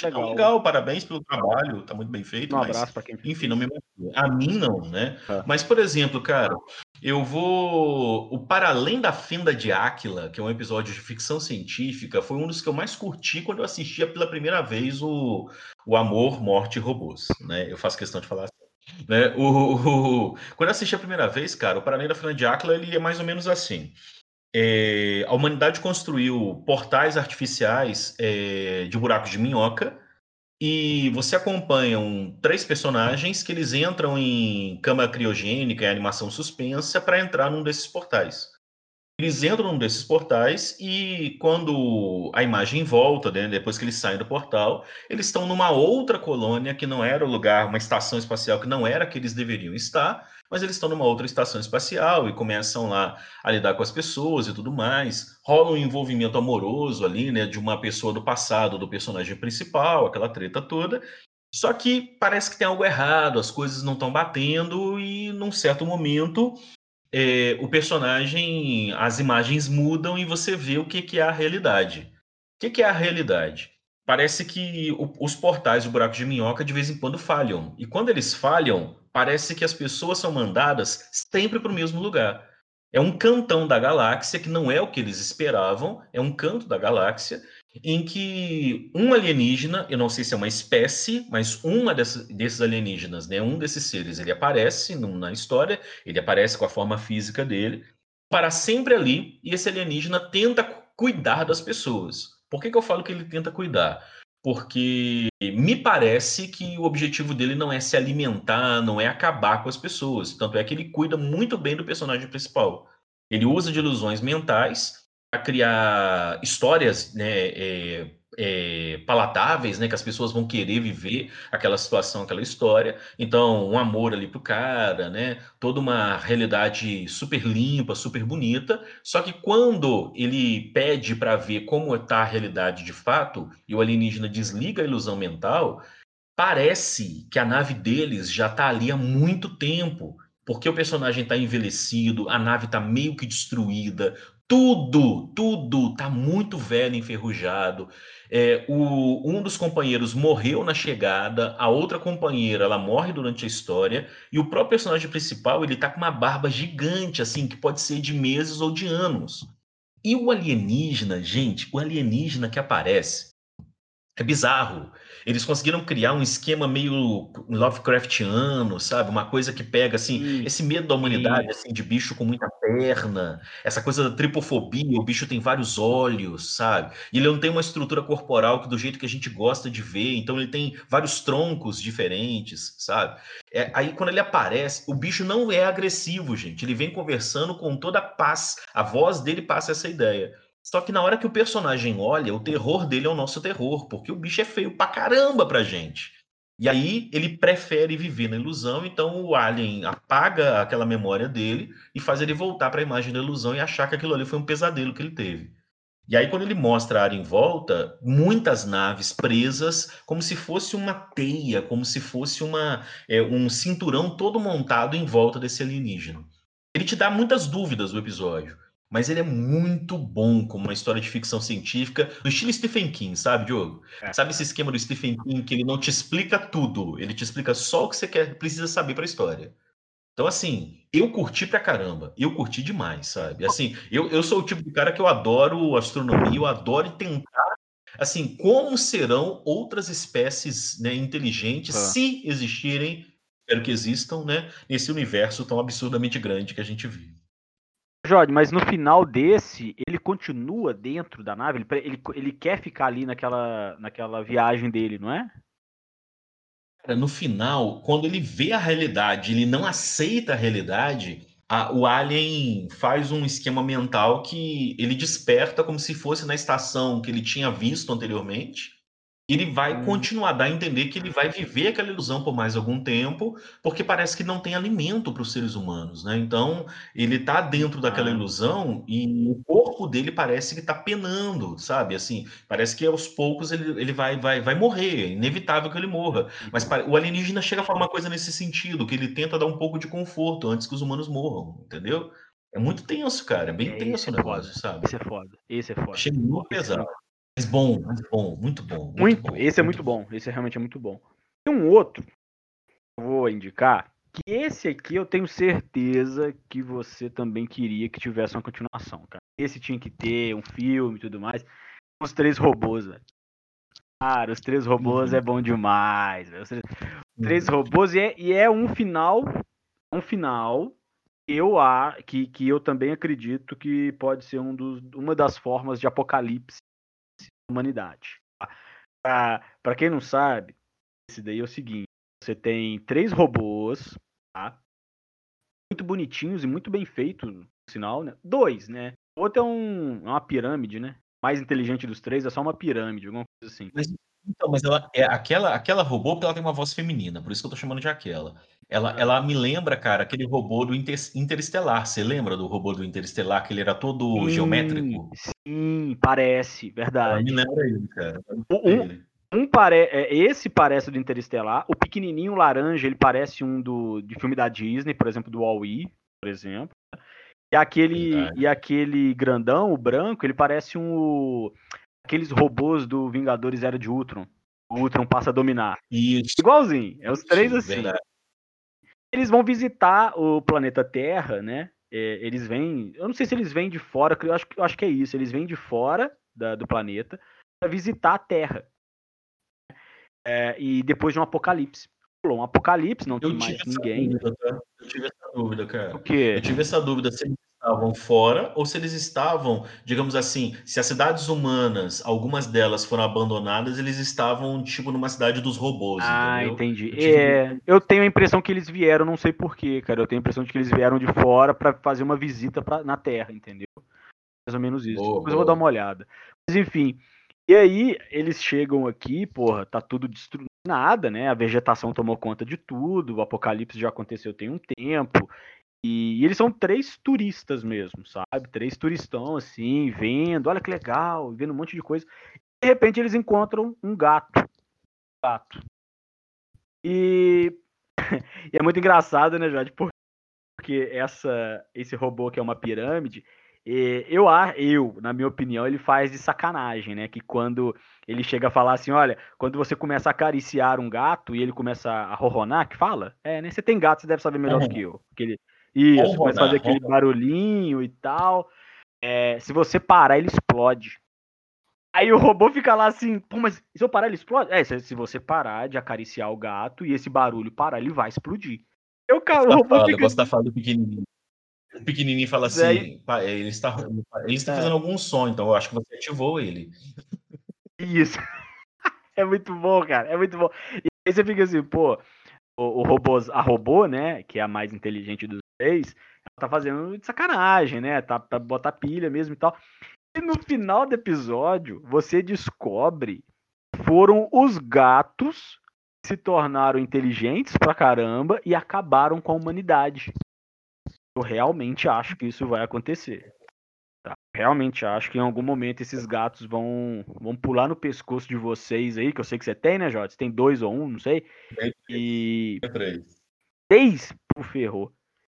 Legal. legal. legal, parabéns pelo trabalho, tá muito bem feito, Um mas abraço pra quem fez. enfim, não me. A mim não, né? Ah. Mas, por exemplo, cara, eu vou. O Para Além da Fenda de Áquila, que é um episódio de ficção científica, foi um dos que eu mais curti quando eu assistia pela primeira vez o, o Amor, Morte e Robôs. Né? Eu faço questão de falar assim. Né? O, o- quando eu assisti a primeira vez, cara, o Para Além da Fenda de Áquila ele é mais ou menos assim. É, a humanidade construiu portais artificiais é, de buracos de minhoca e você acompanha um- três personagens que eles entram em cama criogênica, em animação suspensa, para entrar num desses portais. Eles entram num desses portais e quando a imagem volta, né, depois que eles saem do portal, eles estão numa outra colônia que não era o lugar, uma estação espacial que não era que eles deveriam estar, mas eles estão numa outra estação espacial e começam lá a lidar com as pessoas e tudo mais. Rola um envolvimento amoroso ali, né, de uma pessoa do passado do personagem principal, aquela treta toda. Só que parece que tem algo errado, as coisas não estão batendo e num certo momento é, o personagem, as imagens mudam e você vê o que, que é a realidade. O que, que é a realidade? Parece que o- os portais do buraco de minhoca de vez em quando falham. E quando eles falham, parece que as pessoas são mandadas sempre para o mesmo lugar. É um cantão da galáxia que não é o que eles esperavam, é um canto da galáxia em que um alienígena, eu não sei se é uma espécie, mas uma desses alienígenas, né, um desses seres, ele aparece na história, ele aparece com a forma física dele, para sempre ali, e esse alienígena tenta cu- cuidar das pessoas. Por que, que eu falo que ele tenta cuidar? Porque me parece que o objetivo dele não é se alimentar, não é acabar com as pessoas. Tanto é que ele cuida muito bem do personagem principal. Ele usa de ilusões mentais para criar histórias né, é, é, palatáveis, né, que as pessoas vão querer viver aquela situação, aquela história. Então, um amor ali pro cara, né, toda uma realidade super limpa, super bonita. Só que quando ele pede para ver como está a realidade de fato e o alienígena desliga a ilusão mental, parece que a nave deles já está ali há muito tempo. Porque o personagem está envelhecido, a nave está meio que destruída, tudo, tudo tá muito velho, enferrujado. É, o, um dos companheiros morreu na chegada, a outra companheira ela morre durante a história e o próprio personagem principal ele tá com uma barba gigante, assim, que pode ser de meses ou de anos. E o alienígena, gente, o alienígena que aparece é bizarro. Eles conseguiram criar um esquema meio Lovecraftiano, sabe? Uma coisa que pega assim, Sim. esse medo da humanidade assim de bicho com muita perna, essa coisa da tripofobia, o bicho tem vários olhos, sabe? E ele não tem uma estrutura corporal que do jeito que a gente gosta de ver, então ele tem vários troncos diferentes, sabe? É, aí quando ele aparece, o bicho não é agressivo, gente. Ele vem conversando com toda a paz. A voz dele passa essa ideia. Só que na hora que o personagem olha, o terror dele é o nosso terror, porque o bicho é feio pra caramba pra gente. E aí ele prefere viver na ilusão, então o alien apaga aquela memória dele e faz ele voltar para a imagem da ilusão e achar que aquilo ali foi um pesadelo que ele teve. E aí, quando ele mostra a área em volta, muitas naves presas, como se fosse uma teia, como se fosse uma, é, um cinturão todo montado em volta desse alienígena. Ele te dá muitas dúvidas o episódio, mas ele é muito bom como uma história de ficção científica, no estilo Stephen King, sabe, Diogo? É. Sabe esse esquema do Stephen King que ele não te explica tudo, ele te explica só o que você quer, precisa saber para a história. Então, assim, eu curti pra caramba. Eu curti demais, sabe? Assim, eu, eu sou o tipo de cara que eu adoro astronomia, eu adoro tentar, assim, como serão outras espécies né, inteligentes, ah. se existirem, espero que existam, né, nesse universo tão absurdamente grande que a gente vive. Jorge, mas no final desse, ele continua dentro da nave? Ele, ele, ele quer ficar ali naquela, naquela viagem dele, não é? no final, quando ele vê a realidade, ele não aceita a realidade, a, o alien faz um esquema mental que ele desperta como se fosse na estação que ele tinha visto anteriormente ele vai hum. continuar a dar a entender que ele vai viver aquela ilusão por mais algum tempo, porque parece que não tem alimento para os seres humanos, né? Então, ele está dentro daquela ah. ilusão e o corpo dele parece que está penando, sabe? Assim, parece que aos poucos ele, ele vai, vai, vai morrer, é inevitável que ele morra. Mas o alienígena chega a falar uma coisa nesse sentido, que ele tenta dar um pouco de conforto antes que os humanos morram, entendeu? É muito tenso, cara. É bem é, tenso o é negócio, foda. sabe? Esse é foda. Esse é foda. Achei muito é pesado. Mas bom, muito bom, muito bom. Muito, muito bom, esse é muito bom. bom. Esse realmente é muito bom. Tem um outro que eu vou indicar, que esse aqui eu tenho certeza que você também queria que tivesse uma continuação, cara. Esse tinha que ter um filme e tudo mais. Os três robôs, velho. Cara, os três robôs uhum. é bom demais, velho. Os três, uhum. três robôs e é, e é um final, um final eu a que, que eu também acredito que pode ser um dos, uma das formas de apocalipse humanidade. Para quem não sabe, esse daí é o seguinte: você tem três robôs, tá? muito bonitinhos e muito bem feitos, sinal, né? Dois, né? O outro é, um, é uma pirâmide, né? mais inteligente dos três é só uma pirâmide, alguma coisa assim. Mas, então, mas ela é aquela, aquela robô ela tem uma voz feminina, por isso que eu tô chamando de aquela. Ela, ah. ela me lembra, cara, aquele robô do Inter, Interestelar. Você lembra do robô do Interestelar, que ele era todo sim, geométrico? Sim, parece, verdade. Ela me lembra ele, cara. Um, um pare... É, esse parece do Interestelar. O pequenininho laranja, ele parece um do, de filme da Disney, por exemplo, do Wall-E, por exemplo. E aquele, e aquele grandão, o branco, ele parece um. Aqueles robôs do Vingadores Era de Ultron. O Ultron passa a dominar. Isso. Igualzinho. É os três assim. Verdade. Eles vão visitar o planeta Terra, né? É, eles vêm. Eu não sei se eles vêm de fora, eu acho, eu acho que é isso. Eles vêm de fora da, do planeta para visitar a Terra. É, e depois de um apocalipse. Um apocalipse, não tem mais ninguém. Dúvida, tá? Eu tive essa dúvida, cara. O quê? Eu tive essa dúvida se estavam fora ou se eles estavam, digamos assim, se as cidades humanas, algumas delas foram abandonadas, eles estavam tipo numa cidade dos robôs, ah, entendeu? entendi. Eu, tive... é, eu tenho a impressão que eles vieram, não sei porquê, cara. Eu tenho a impressão de que eles vieram de fora para fazer uma visita pra, na Terra, entendeu? Mais ou menos isso. Depois eu vou dar uma olhada. Mas enfim. E aí, eles chegam aqui, porra, tá tudo destruído. Nada, né? A vegetação tomou conta de tudo, o apocalipse já aconteceu tem um tempo. E, eles são três turistas mesmo, sabe? Três turistão, assim, vendo, olha que legal, vendo um monte de coisa. De repente eles encontram um gato. Um gato. E... e é muito engraçado, né, Jade? Porque essa, esse robô que é uma pirâmide, eu, eu, na minha opinião, ele faz de sacanagem, né? Que quando ele chega a falar assim, olha, quando você começa a acariciar um gato e ele começa a ronronar, que fala? É, né? Você tem gato, você deve saber melhor uhum. do que eu. Que ele, isso, começa a fazer aquele barulhinho e tal. É, se você parar, ele explode. Aí o robô fica lá assim, pô, mas se eu parar, ele explode? É, se você parar de acariciar o gato e esse barulho parar, ele vai explodir. Eu, cara, o robô fica... Você tá falando do pequenininho. O pequenininho fala assim, é, ele está, ele está é. fazendo algum som, então eu acho que você ativou ele. Isso. É muito bom, cara, é muito bom. E aí você fica assim, pô, o, o robô, a robô, né, que é a mais inteligente dos três, ela tá fazendo de sacanagem, né? Tá pra botar pilha mesmo e tal. E no final do episódio, você descobre que foram os gatos que se tornaram inteligentes pra caramba e acabaram com a humanidade. Eu realmente acho que isso vai acontecer. Tá? Realmente acho que em algum momento esses gatos vão, vão pular no pescoço de vocês aí, que eu sei que você tem, né, Jota? Você tem dois ou um, não sei. E três, por ferrou.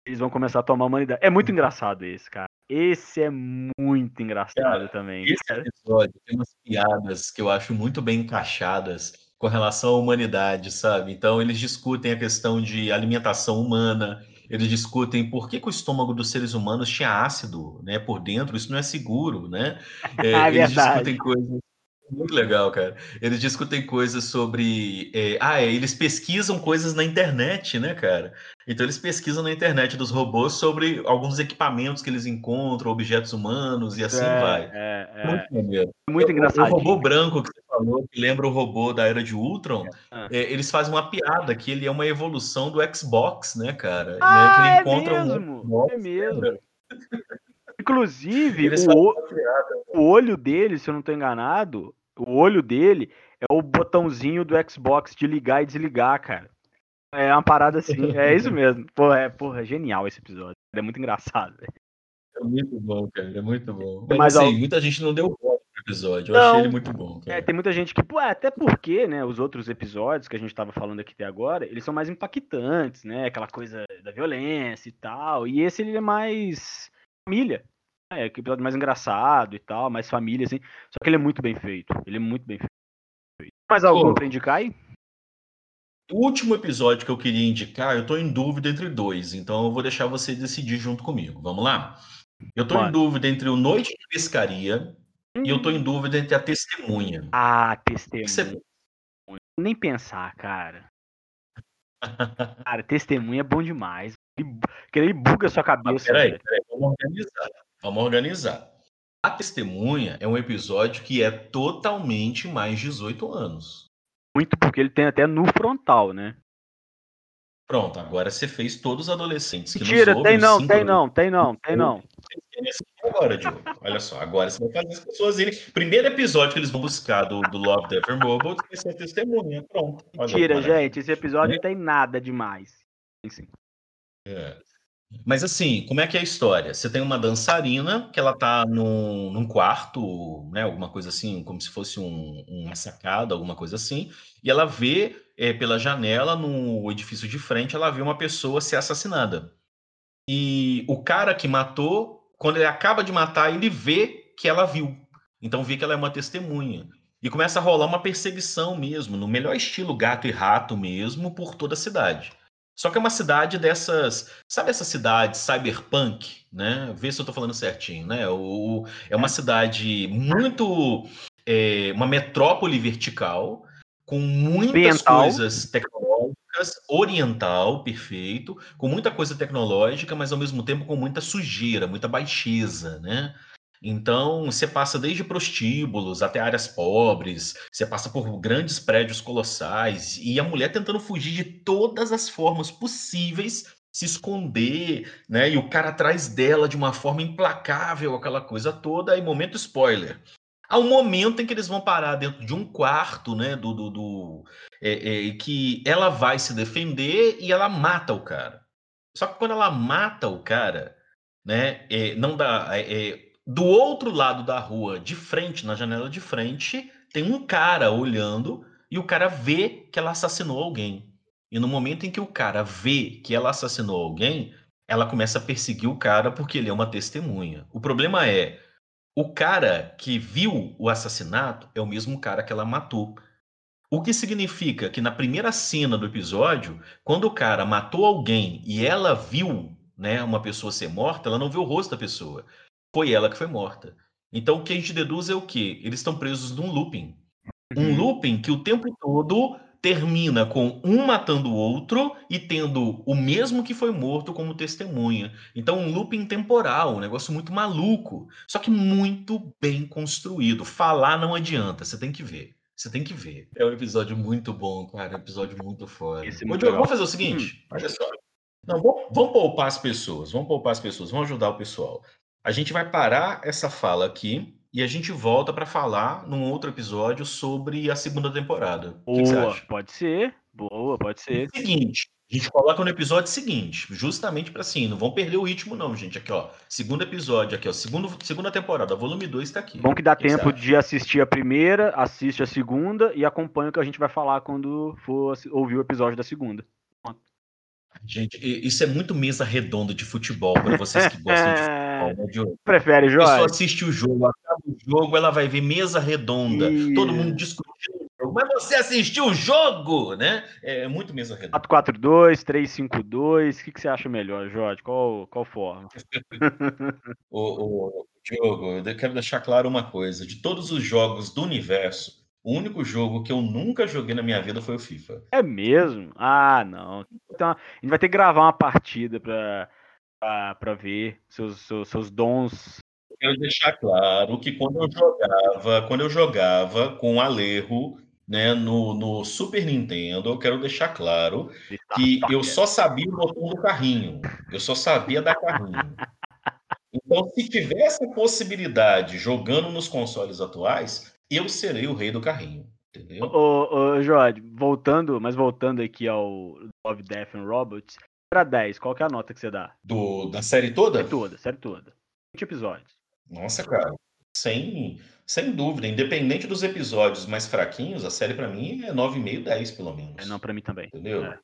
Eles vão começar a tomar a humanidade. É muito engraçado esse, cara. Esse é muito engraçado Cara, também. Esse cara. episódio tem umas piadas que eu acho muito bem encaixadas com relação à humanidade, sabe? Então, eles discutem a questão de alimentação humana, eles discutem por que, que o estômago dos seres humanos tinha ácido né, por dentro, isso não é seguro, né? É, É eles verdade. discutem coisas. Muito legal, cara. Eles discutem coisas sobre. é, ah, é, eles pesquisam coisas na internet, né, cara? Então eles pesquisam na internet dos robôs sobre alguns equipamentos que eles encontram, objetos humanos e assim é, vai. É, é, Muito maneiro. muito engraçado. O robô branco que você falou, que lembra o robô da era de Ultron, Ah. é, eles fazem uma piada que ele é uma evolução do Xbox, né, cara? Ah, né, que é ele encontra um mesmo, Xbox, é mesmo. Inclusive, o, o- olho dele, se eu não tô enganado, o olho dele é o botãozinho do Xbox de ligar e desligar, cara. É uma parada assim, é isso mesmo. Porra, é, porra, é genial esse episódio. É muito engraçado. velho. É muito bom, cara. É muito bom. Mas, Mas, assim, ó- muita gente não deu voto pro episódio. Eu Não. achei ele muito bom, É, cara. tem muita gente que, pô, é, até porque, né, os outros episódios que a gente tava falando aqui até agora, eles são mais impactantes, né, aquela coisa da violência e tal, e esse ele é mais família, é que episódio mais engraçado e tal, mais família, assim, só que ele é muito bem feito, ele é muito bem feito. Mais algum Pô. pra indicar aí? O último episódio que eu queria indicar, eu tô em dúvida entre dois, então eu vou deixar você decidir junto comigo. Vamos lá? Eu tô em Bora. dúvida entre o Noite de Pescaria e eu tô em dúvida entre a Testemunha. Ah, testemunha. você- Nem pensar, cara. Cara, testemunha é bom demais. Ele, ele buga a sua Mas cabeça. peraí, velho. peraí, vamos organizar. Vamos organizar. A Testemunha é um episódio que é totalmente mais 18 anos. Muito porque ele tem até no frontal, né? Pronto, agora você fez todos os adolescentes que Mentira, tem não, tem anos. não, tem não, tem não. Agora, Diogo. Olha só, agora você vai fazer as pessoas irem. Primeiro episódio que eles vão buscar do, do Love, Death and Robots vai ser a testemunha. Pronto. Mentira, maravilha. gente, esse episódio não tem nada demais. Sim. É. Mas assim, como é que é a história? Você tem uma dançarina que ela tá num, num quarto, né? Alguma coisa assim, como se fosse um, uma sacada, alguma coisa assim, e ela vê é, pela janela, no edifício de frente, ela vê uma pessoa ser assassinada. E o cara que matou, quando ele acaba de matar, ele vê que ela viu. Então vê que ela é uma testemunha. E começa a rolar uma perseguição mesmo, no melhor estilo gato e rato mesmo, por toda a cidade. Só que é uma cidade dessas. Sabe essa cidade cyberpunk, né? Vê se eu tô falando certinho, né? O, é uma cidade muito. é, uma metrópole vertical, com muitas Oriental. coisas tecnológicas, oriental, perfeito, com muita coisa tecnológica, mas ao mesmo tempo com muita sujeira, muita baixeza, né? Então, você passa desde prostíbulos até áreas pobres, você passa por grandes prédios colossais, e a mulher tentando fugir de todas as formas possíveis, se esconder, né? E o cara atrás dela de uma forma implacável, aquela coisa toda, aí momento spoiler. Há um momento em que eles vão parar dentro de um quarto, né? Do, do, do- é, é, que ela vai se defender e ela mata o cara. Só que quando ela mata o cara, né? é, não dá. é, é, do outro lado da rua, de frente, na janela de frente, tem um cara olhando e o cara vê que ela assassinou alguém. E no momento em que o cara vê que ela assassinou alguém, ela começa a perseguir o cara porque ele é uma testemunha. O problema é, o cara que viu o assassinato é o mesmo cara que ela matou. O que significa que na primeira cena do episódio, quando o cara matou alguém e ela viu, né, uma pessoa ser morta, ela não viu o rosto da pessoa. Foi ela que foi morta. Então o que a gente deduz é o quê? Eles estão presos num looping. Um Uhum. looping que o tempo todo termina com um matando o outro e tendo o mesmo que foi morto como testemunha. Então, um looping temporal, um negócio muito maluco, só que muito bem construído. Falar não adianta, você tem que ver. Você tem que ver. É um episódio muito bom, cara. É um episódio muito foda. Esse é muito vamos fazer o seguinte? Olha só. Não, vamos, vamos poupar as pessoas. Vamos poupar as pessoas. Vamos ajudar o pessoal. A gente vai parar essa fala aqui e a gente volta para falar num outro episódio sobre a segunda temporada. O que, que você Boa, acha? pode ser. Boa, pode ser. Seguinte, a gente coloca no episódio seguinte, justamente para assim, não vão perder o ritmo não, gente. Aqui, ó, segundo episódio, aqui, ó, segundo, segunda temporada, volume 2 tá aqui. Bom que dá que que tempo de assistir a primeira, assiste a segunda e acompanha o que a gente vai falar quando for ouvir o episódio da segunda. Gente, isso é muito mesa redonda de futebol para vocês que gostam de futebol, né, Diogo? Prefere, A pessoa assiste o jogo, acaba o jogo, ela vai ver mesa redonda, todo mundo discutindo o jogo. Mas você assistiu o jogo, né? É muito mesa redonda. 442, 352, o que, que você acha melhor, Jorge? Qual, qual forma? O, o, Diogo, eu quero deixar claro uma coisa: de todos os jogos do universo, o único jogo que eu nunca joguei na minha vida foi o FIFA. É mesmo? Ah, não. Então, a gente vai ter que gravar uma partida pra, pra, pra ver seus, seus, seus dons. Eu quero deixar claro que quando eu jogava, quando eu jogava com o Alejo, né, no, no Super Nintendo, eu quero deixar claro que eu só sabia o botão do carrinho. Eu só sabia dar carrinho. Então, se tiver essa possibilidade jogando nos consoles atuais, eu serei o rei do carrinho. Entendeu? Ô, ô, Jorge, voltando, mas voltando aqui ao Love, Death and Robots, pra 10, qual que é a nota que você dá? Do, da série toda? Série toda, série toda. 20 episódios. Nossa, cara. Sem, sem dúvida. Independente dos episódios mais fraquinhos, a série pra mim é 9,5, 10 pelo menos. É, não, pra mim também. Entendeu? É.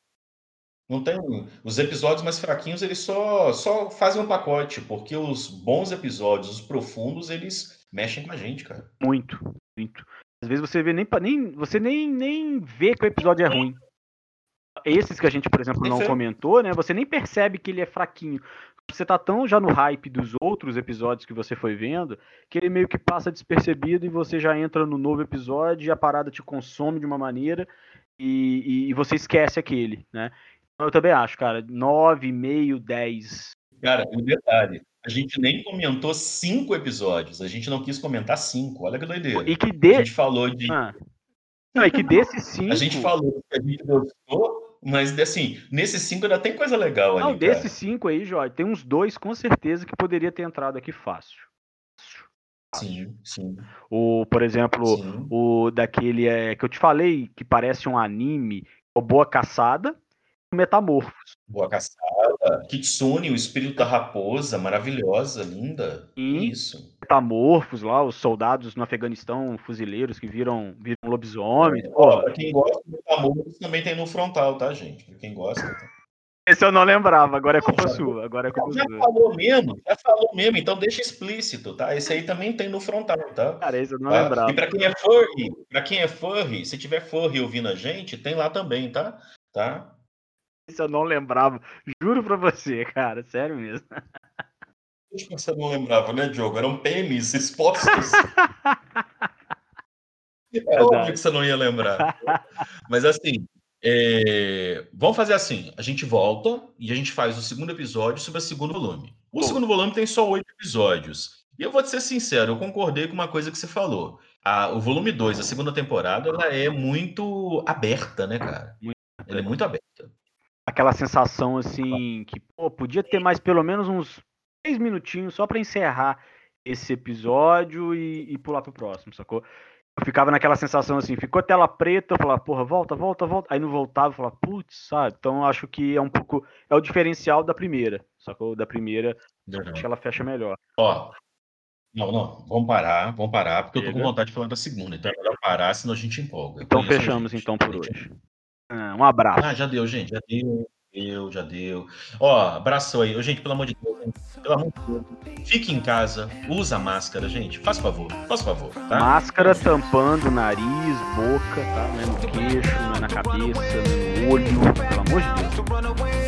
Não tem. Os episódios mais fraquinhos, eles só, só fazem um pacote, porque os bons episódios, os profundos, eles mexem com a gente, cara. Muito, muito. Às vezes você vê nem, nem você nem, nem vê que o episódio é ruim. Esses que a gente, por exemplo, não comentou, né? Você nem percebe que ele é fraquinho. Você tá tão já no hype dos outros episódios que você foi vendo, que ele meio que passa despercebido e você já entra no novo episódio e a parada te consome de uma maneira e, e- e você esquece aquele, né? Então eu também acho, cara, 9,5, 10. Cara, um detalhe. A gente nem comentou cinco episódios. A gente não quis comentar cinco. Olha que doideira. E que A dê. gente falou de. Ah. Não, e que desses cinco. A gente falou que a gente gostou, mas assim, nesses cinco ainda tem coisa legal ali. Não, desses cinco aí, Jorge, tem uns dois com certeza que poderia ter entrado aqui fácil. Sim, sim, O, por exemplo, sim. o daquele é, que eu te falei, que parece um anime, o Boa Caçada, Metamorfos. Boa caçada. Kitsune, o espírito da raposa, maravilhosa, linda. Sim. Isso. Metamorfos lá, os soldados no Afeganistão, fuzileiros que viram, viram lobisomens. Ó, pra quem gosta do Metamorfos, também tem no frontal, tá, gente? Pra quem gosta. tá? esse eu não lembrava, agora é culpa já- sua, agora é culpa Já sua. falou mesmo, já falou mesmo, então deixa explícito, tá? Esse aí também tem no frontal, tá? Cara, esse eu não Tá? lembrava. E pra quem é furry, pra quem é furry, se tiver furry ouvindo a gente, tem lá também, tá? Tá? Eu não lembrava. Juro pra você, cara, sério mesmo. Acho que você não lembrava, né, Diogo? Eram PMs expostos. É óbvio que você não ia lembrar. Mas assim, é, vamos fazer assim: a gente volta e a gente faz o segundo episódio sobre o segundo volume. O Bom. segundo volume tem só oito episódios. E eu vou te ser sincero, eu concordei com uma coisa que você falou. A- o volume 2, a segunda temporada, ela é muito aberta, né, cara? Muito Ela é muito aberta. Aquela sensação assim que pô, podia ter mais pelo menos uns três minutinhos só pra encerrar esse episódio e, e pular pro próximo, sacou? Eu ficava naquela sensação assim, ficou tela preta, eu falava, porra, volta, volta, volta. Aí não voltava, eu falava, putz, sabe? Então eu acho que é um pouco. É o diferencial da primeira, sacou? Da primeira, acho que ela fecha melhor. Ó, não, não, vamos parar, vamos parar, porque eu tô com Chega. vontade de falar da segunda. Então é melhor parar, senão a gente empolga. Então fechamos gente. então por hoje. Ah, Um abraço. Ah, já deu, gente, já deu, deu, já deu. Ó, abraço aí. Gente, pelo amor de Deus, gente, pelo amor de Deus, fique em casa, usa máscara, gente, faz favor, faz favor, tá? Máscara tampando nariz, boca, tá? Não é no queixo, não é na cabeça, não é no olho, pelo amor de Deus.